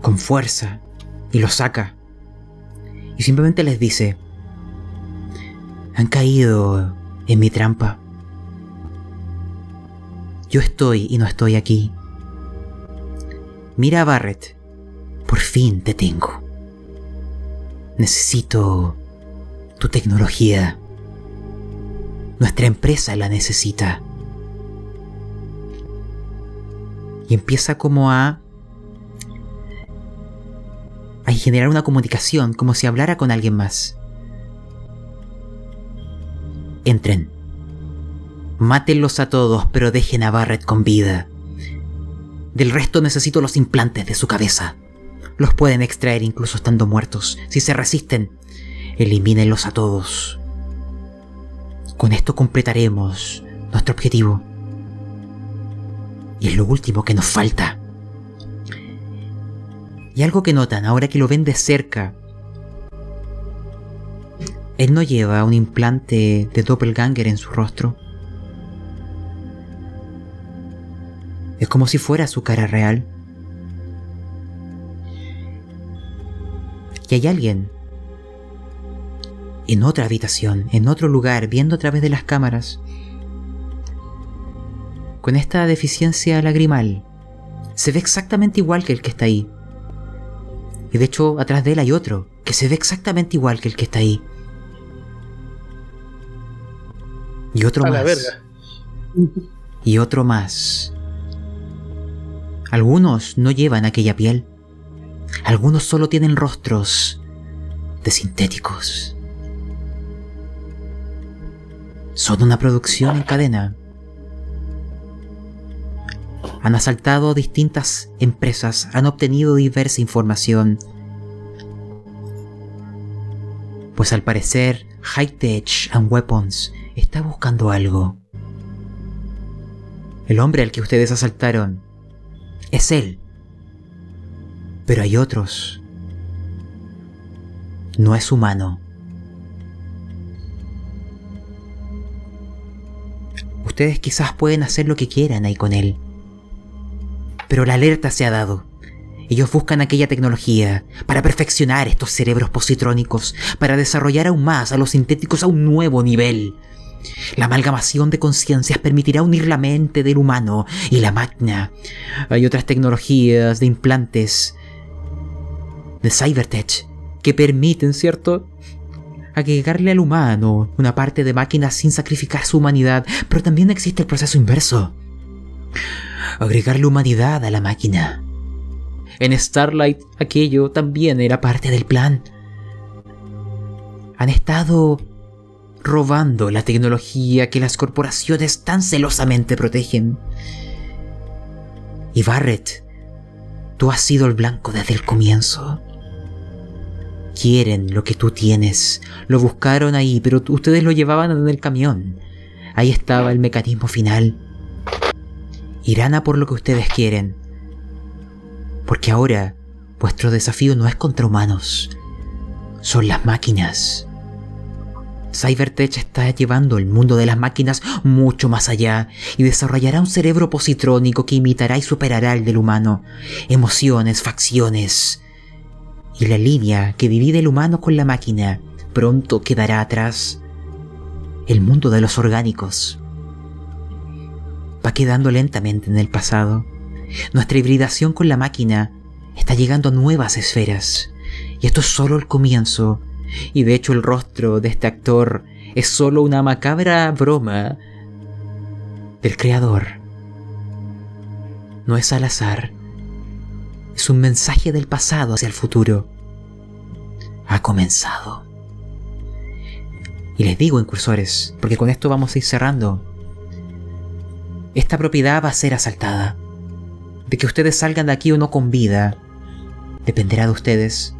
con fuerza y lo saca. Y simplemente les dice, han caído en mi trampa. Yo estoy y no estoy aquí. Mira Barrett, por fin te tengo. Necesito tu tecnología. Nuestra empresa la necesita. Y empieza como a a generar una comunicación como si hablara con alguien más. Entren. Mátenlos a todos, pero dejen a Barrett con vida. Del resto necesito los implantes de su cabeza. Los pueden extraer incluso estando muertos. Si se resisten, elimínenlos a todos. Con esto completaremos nuestro objetivo. Y es lo último que nos falta. Y algo que notan ahora que lo ven de cerca. Él no lleva un implante de doppelganger en su rostro. Es como si fuera su cara real. Y hay alguien en otra habitación, en otro lugar, viendo a través de las cámaras, con esta deficiencia lagrimal. Se ve exactamente igual que el que está ahí. Y de hecho, atrás de él hay otro, que se ve exactamente igual que el que está ahí. Y otro A más. la verga. Y otro más. Algunos no llevan aquella piel. Algunos solo tienen rostros de sintéticos. Son una producción en cadena. Han asaltado distintas empresas, han obtenido diversa información. Pues al parecer, High Tech and Weapons está buscando algo. El hombre al que ustedes asaltaron es él. Pero hay otros. No es humano. Ustedes quizás pueden hacer lo que quieran ahí con él. Pero la alerta se ha dado. Ellos buscan aquella tecnología para perfeccionar estos cerebros positrónicos, para desarrollar aún más a los sintéticos a un nuevo nivel. La amalgamación de conciencias permitirá unir la mente del humano y la máquina. Hay otras tecnologías de implantes de Cybertech que permiten, ¿cierto? Agregarle al humano una parte de máquina sin sacrificar su humanidad, pero también existe el proceso inverso. Agregarle humanidad a la máquina. En Starlight aquello también era parte del plan. Han estado robando la tecnología que las corporaciones tan celosamente protegen. Y Barrett, tú has sido el blanco desde el comienzo. Quieren lo que tú tienes. Lo buscaron ahí, pero ustedes lo llevaban en el camión. Ahí estaba el mecanismo final. Irán a por lo que ustedes quieren. Porque ahora vuestro desafío no es contra humanos. Son las máquinas. Cybertech está llevando el mundo de las máquinas mucho más allá y desarrollará un cerebro positrónico que imitará y superará el del humano. Emociones, facciones. Y la línea que divide el humano con la máquina pronto quedará atrás. El mundo de los orgánicos va quedando lentamente en el pasado. Nuestra hibridación con la máquina está llegando a nuevas esferas. Y esto es solo el comienzo. Y de hecho el rostro de este actor es solo una macabra broma del creador. No es al azar. Es un mensaje del pasado hacia el futuro. Ha comenzado. Y les digo, incursores, porque con esto vamos a ir cerrando. Esta propiedad va a ser asaltada. De que ustedes salgan de aquí o no con vida, dependerá de ustedes.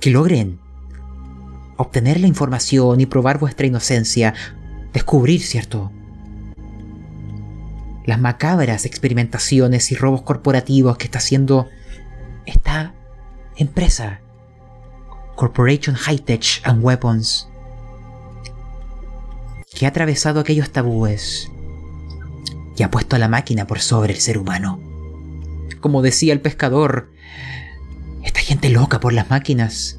Que logren obtener la información y probar vuestra inocencia, descubrir, ¿cierto? Las macabras experimentaciones y robos corporativos que está haciendo esta empresa, Corporation High Tech and Weapons, que ha atravesado aquellos tabúes y ha puesto a la máquina por sobre el ser humano. Como decía el pescador, esta gente loca por las máquinas.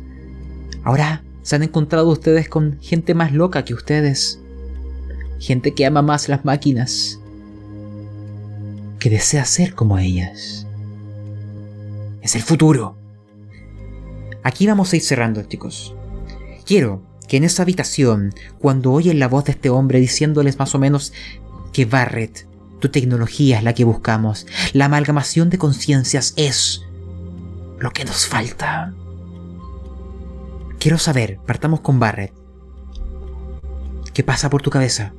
Ahora se han encontrado ustedes con gente más loca que ustedes. Gente que ama más las máquinas. Que desea ser como ellas. Es el futuro. Aquí vamos a ir cerrando, chicos. Quiero que en esa habitación, cuando oyen la voz de este hombre diciéndoles más o menos que Barrett tu tecnología es la que buscamos. La amalgamación de conciencias es lo que nos falta. Quiero saber, partamos con Barrett. ¿Qué pasa por tu cabeza?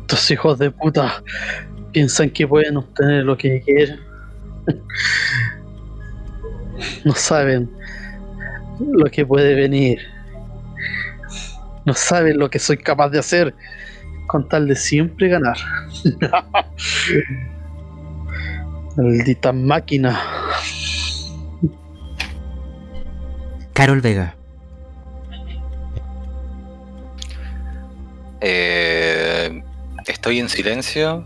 Estos hijos de puta piensan que pueden obtener lo que quieren. No saben lo que puede venir. No saben lo que soy capaz de hacer con tal de siempre ganar. Maldita máquina. Carol Vega. Eh, estoy en silencio,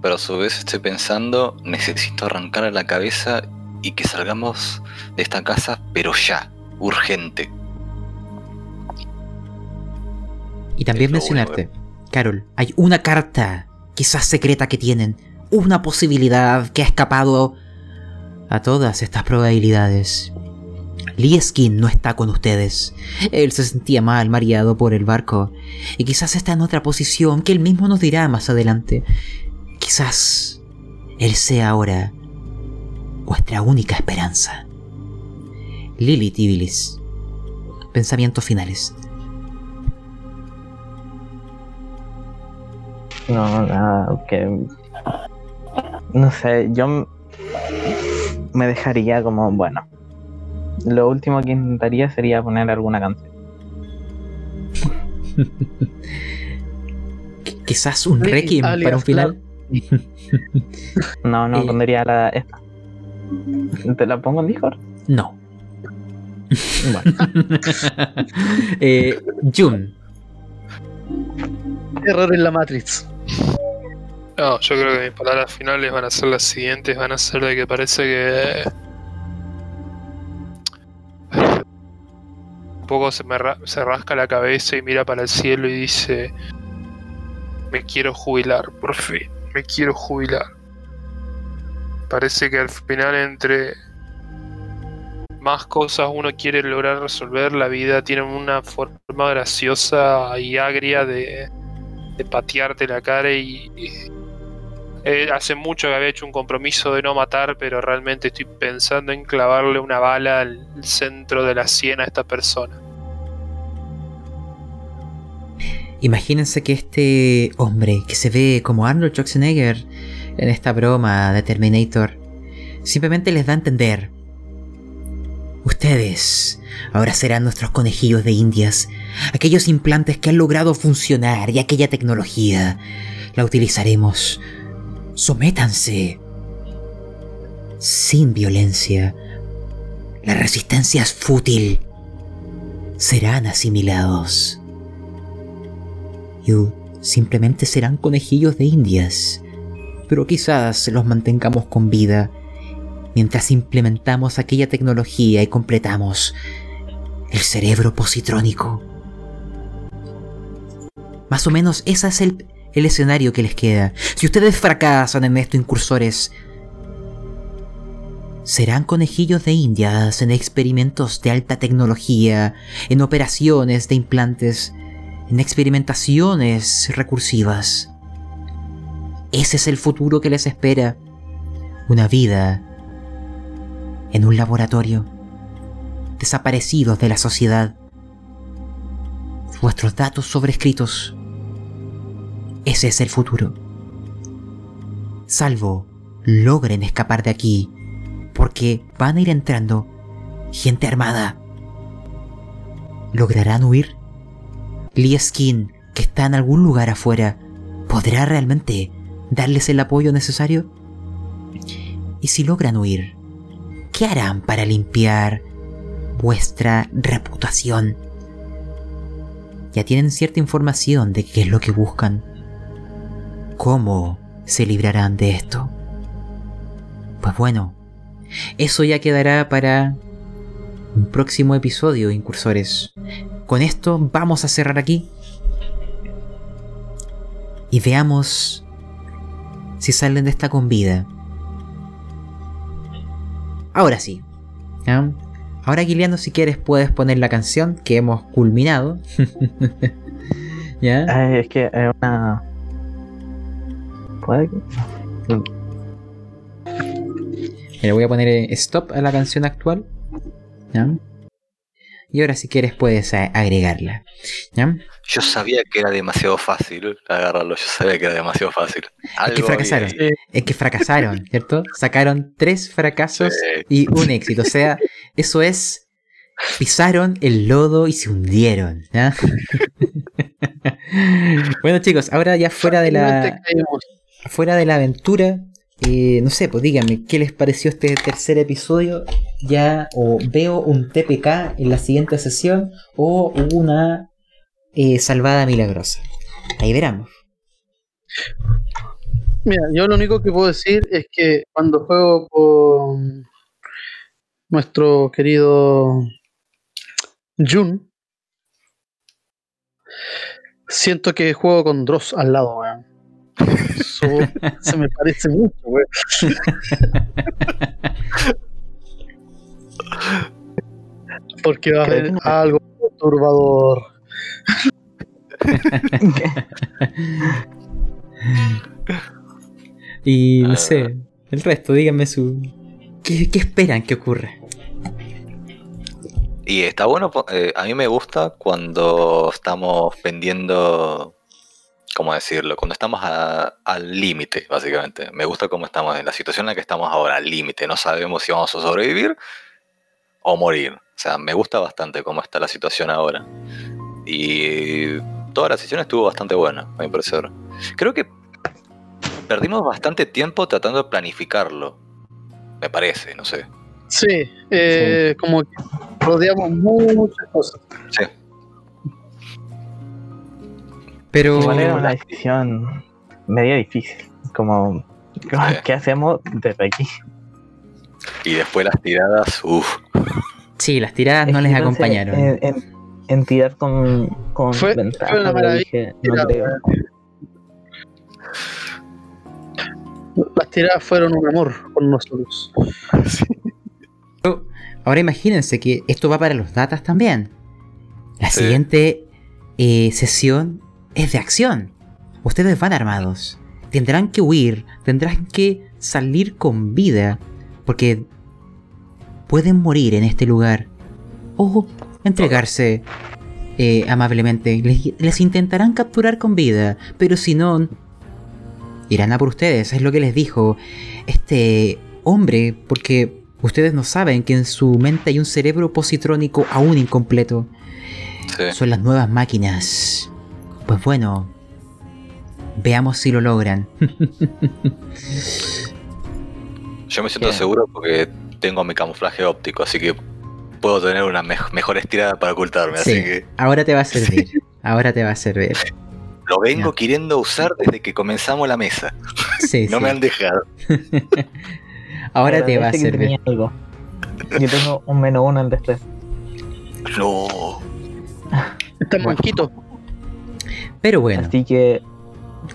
pero a su vez estoy pensando, necesito arrancar a la cabeza y que salgamos de esta casa, pero ya, urgente. Y también mencionarte, Carol, hay una carta, quizás secreta que tienen, una posibilidad que ha escapado a todas estas probabilidades. Lieskin no está con ustedes. Él se sentía mal, mareado por el barco, y quizás está en otra posición que él mismo nos dirá más adelante. Quizás él sea ahora vuestra única esperanza. Lily Tibilis. Pensamientos finales. No, nada, que. No sé, yo me dejaría como, bueno. Lo último que intentaría sería poner alguna canción. Qu- Quizás un Sí, requiem alias, para un final. No, no, Eh. pondría la esta. ¿Te la pongo en Discord? No. Bueno, eh, Jun. Error en la Matrix. No, yo creo que mis palabras finales van a ser las siguientes, van a ser de que parece que poco se me ra- se rasca la cabeza y mira para el cielo y dice me quiero jubilar, por fin, me quiero jubilar. Parece que al final entre más cosas uno quiere lograr resolver, la vida tiene una forma graciosa y agria de, de patearte la cara y, y- eh, hace mucho que había hecho un compromiso de no matar, pero realmente estoy pensando en clavarle una bala al centro de la sien a esta persona. Imagínense que este hombre que se ve como Arnold Schwarzenegger en esta broma de Terminator simplemente les da a entender. Ustedes ahora serán nuestros conejillos de indias, aquellos implantes que han logrado funcionar y aquella tecnología la utilizaremos. Sométanse sin violencia. La resistencia es fútil. Serán asimilados. Y simplemente serán conejillos de indias. Pero quizás los mantengamos con vida mientras implementamos aquella tecnología y completamos el cerebro positrónico. Más o menos ese es el, el escenario que les queda. Si ustedes fracasan en esto, incursores, serán conejillos de indias en experimentos de alta tecnología, en operaciones de implantes, en experimentaciones recursivas. Ese es el futuro que les espera. Una vida en un laboratorio, desaparecidos de la sociedad. Vuestros datos sobrescritos. Ese es el futuro. Salvo logren escapar de aquí, porque van a ir entrando gente armada. ¿Lograrán huir? Lee Skin, que está en algún lugar afuera, ¿podrá realmente darles el apoyo necesario? ¿Y si logran huir? ¿Qué harán para limpiar vuestra reputación? Ya tienen cierta información de qué es lo que buscan. ¿Cómo se librarán de esto? Pues bueno, eso ya quedará para un próximo episodio, incursores. Con esto vamos a cerrar aquí. Y veamos si salen de esta con vida. Ahora sí. Ahora, Guiliano, si quieres, puedes poner la canción que hemos culminado. ¿Ya? Ay, es que es una. ¿Puede que? Le voy a poner eh, stop a la canción actual. ¿Ya? Y ahora, si quieres, puedes a- agregarla. ¿Ya? Yo sabía que era demasiado fácil agarrarlo, yo sabía que era demasiado fácil. Es que fracasaron. había. Es que fracasaron, ¿cierto? Sacaron tres fracasos Sí. y un éxito. O sea, eso es. Pisaron el lodo y se hundieron. ¿ya? bueno, chicos, ahora ya fuera de la. Fuera de la aventura, eh, no sé, pues díganme, ¿qué les pareció este tercer episodio? Ya, o veo un TPK en la siguiente sesión, o una eh, salvada milagrosa. Ahí veremos. Mira, yo lo único que puedo decir es que cuando juego con nuestro querido Jun, siento que juego con Dross al lado, weón. Eso se me parece mucho, weón. Porque va a haber algo perturbador. y no Ah. sé, el resto, díganme su... ¿Qué, qué esperan que ocurra? Y está bueno, eh, a mí me gusta cuando estamos vendiendo, ¿cómo decirlo? Cuando estamos a- al límite, básicamente. Me gusta cómo estamos en la situación en la que estamos ahora, al límite. No sabemos si vamos a sobrevivir o morir. O sea, me gusta bastante cómo está la situación ahora. Y toda la sesión estuvo bastante buena, a mi parecer. Creo que perdimos bastante tiempo tratando de planificarlo. Me parece, no sé. Sí, eh, como que rodeamos muchas cosas. Sí. Pero... Igual era una decisión media difícil. Como, ¿qué hacemos desde aquí? Y después las tiradas, uff. Sí, las tiradas no Es les acompañaron. En, en- en tirar con, con Fue- ventaja, fue una maravilla, dije, no Mira, creo. Las tiradas fueron un amor con nosotros. Pero ahora imagínense que esto va para los datas también. La Sí. siguiente eh, sesión es de acción. Ustedes van armados. Tendrán que huir, tendrán que salir con vida, porque pueden morir en este lugar. O entregarse eh, amablemente. Les, les intentarán capturar con vida, pero si no, irán a por ustedes. Es lo que les dijo este hombre, porque ustedes no saben que en su mente hay un cerebro positrónico aún incompleto. Sí. Son las nuevas máquinas. Pues bueno, veamos si lo logran. Yo me siento seguro porque tengo mi camuflaje óptico, así que puedo tener una mej- mejor estirada para ocultarme, Sí, así que ahora te va a servir. Ahora te va a servir. lo vengo queriendo usar desde que comenzamos la mesa. Sí, No sí. me han dejado. Ahora te va a servir. tenía algo. Yo tengo un menos uno en destreza. No. Está Bueno. Pero bueno, Así que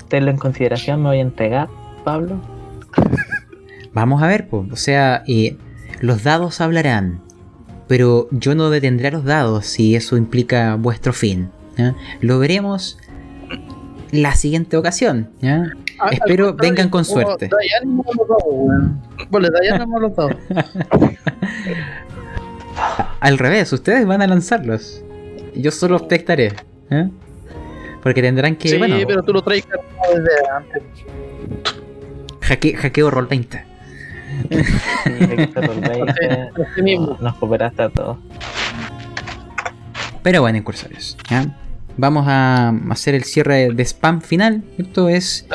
tenlo en consideración, me voy a entregar, Pablo. vamos a ver, pues. O sea, eh, los dados hablarán. Pero yo no detendré a los dados si eso implica vuestro fin. Lo veremos la siguiente ocasión. ¿ya? Ah, Espero vengan con suerte. Al revés, ustedes van a lanzarlos. Yo solo espectaré. ¿eh? Porque tendrán que. sí, bueno, pero tú lo traes desde antes. hacke- hackeo roll 20. Sí, Héctor Olveite, Así mismo. nos cooperaste a todos. Pero bueno, incursores. ¿ya? Vamos a hacer el cierre de spam final. Esto es.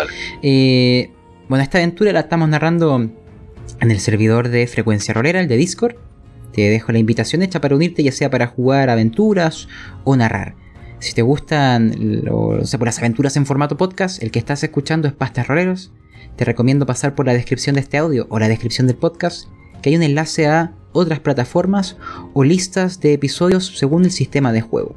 Eh, bueno, esta aventura la estamos narrando en el servidor de frecuencia rolera, el de Discord. Te dejo la invitación hecha para unirte, ya sea para jugar aventuras o narrar. Si te gustan o sea, por las aventuras en formato podcast, el que estás escuchando es Pastas Roleros. Te recomiendo pasar por la descripción de este audio o la descripción del podcast, que hay un enlace a otras plataformas o listas de episodios según el sistema de juego.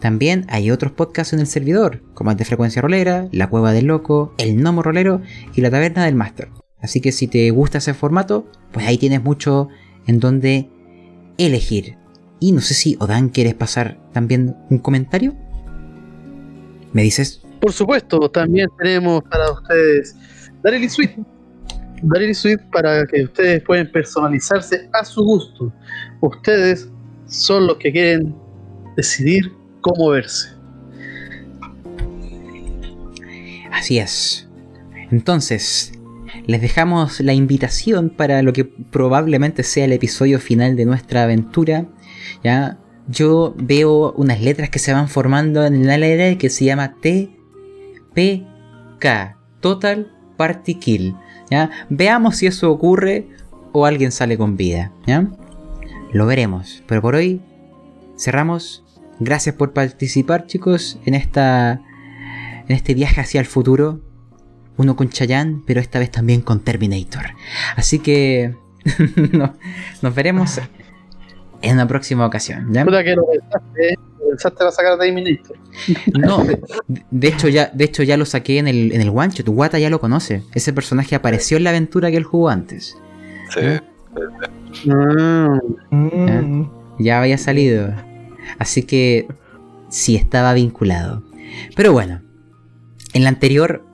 También hay otros podcasts en el servidor, como el de Frecuencia Rolera, La Cueva del Loco, El Gnomo Rolero y La Taberna del Máster. Así que si te gusta ese formato, pues ahí tienes mucho en donde elegir. Y no sé si Odan quieres pasar también un comentario. ¿Me dices? Por supuesto, también tenemos para ustedes Darely Suite. Darely Suite para que ustedes puedan personalizarse a su gusto. Ustedes son los que quieren decidir cómo verse. Así es. Entonces, les dejamos la invitación para lo que probablemente sea el episodio final de nuestra aventura. Ya, yo veo unas letras que se van formando en el aire que se llama TPK, Total Party Kill. ¿ya? Veamos si eso ocurre o alguien sale con vida. ¿ya? Lo veremos. Pero por hoy cerramos. Gracias por participar, chicos, en esta en este viaje hacia el futuro. Uno con Chayanne, pero esta vez también con Terminator. Así que no- nos veremos en una próxima ocasión. ¿ya? Puta que lo pensaste, ¿eh? Lo pensaste para sacar a Terminator. No, de, de hecho ya, de hecho ya lo saqué en el, en el one shot. Wata ya lo conoce. Ese personaje apareció en la aventura que él jugó antes. Sí. ¿Eh? Ah, Mm, Ya había salido. Así que sí estaba vinculado. Pero bueno, en la anterior,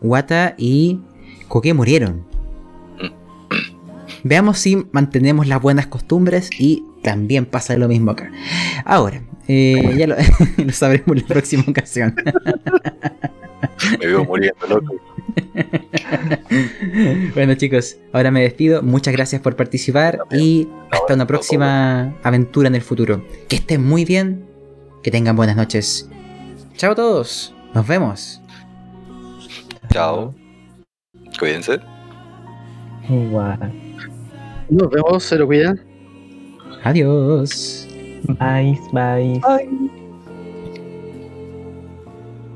Wata y Koke murieron. Veamos si mantenemos las buenas costumbres y también pasa lo mismo acá. Ahora, eh, ya lo, lo sabremos en la próxima ocasión. Me veo muriendo, loco. bueno chicos, ahora me despido. Muchas gracias por participar y hasta una próxima aventura en el futuro. Que estén muy bien, que tengan buenas noches. Chao a todos, nos vemos. Chao. Cuídense. Igual. nos vemos, se lo cuidan. Adiós. Bye, bye. Bye.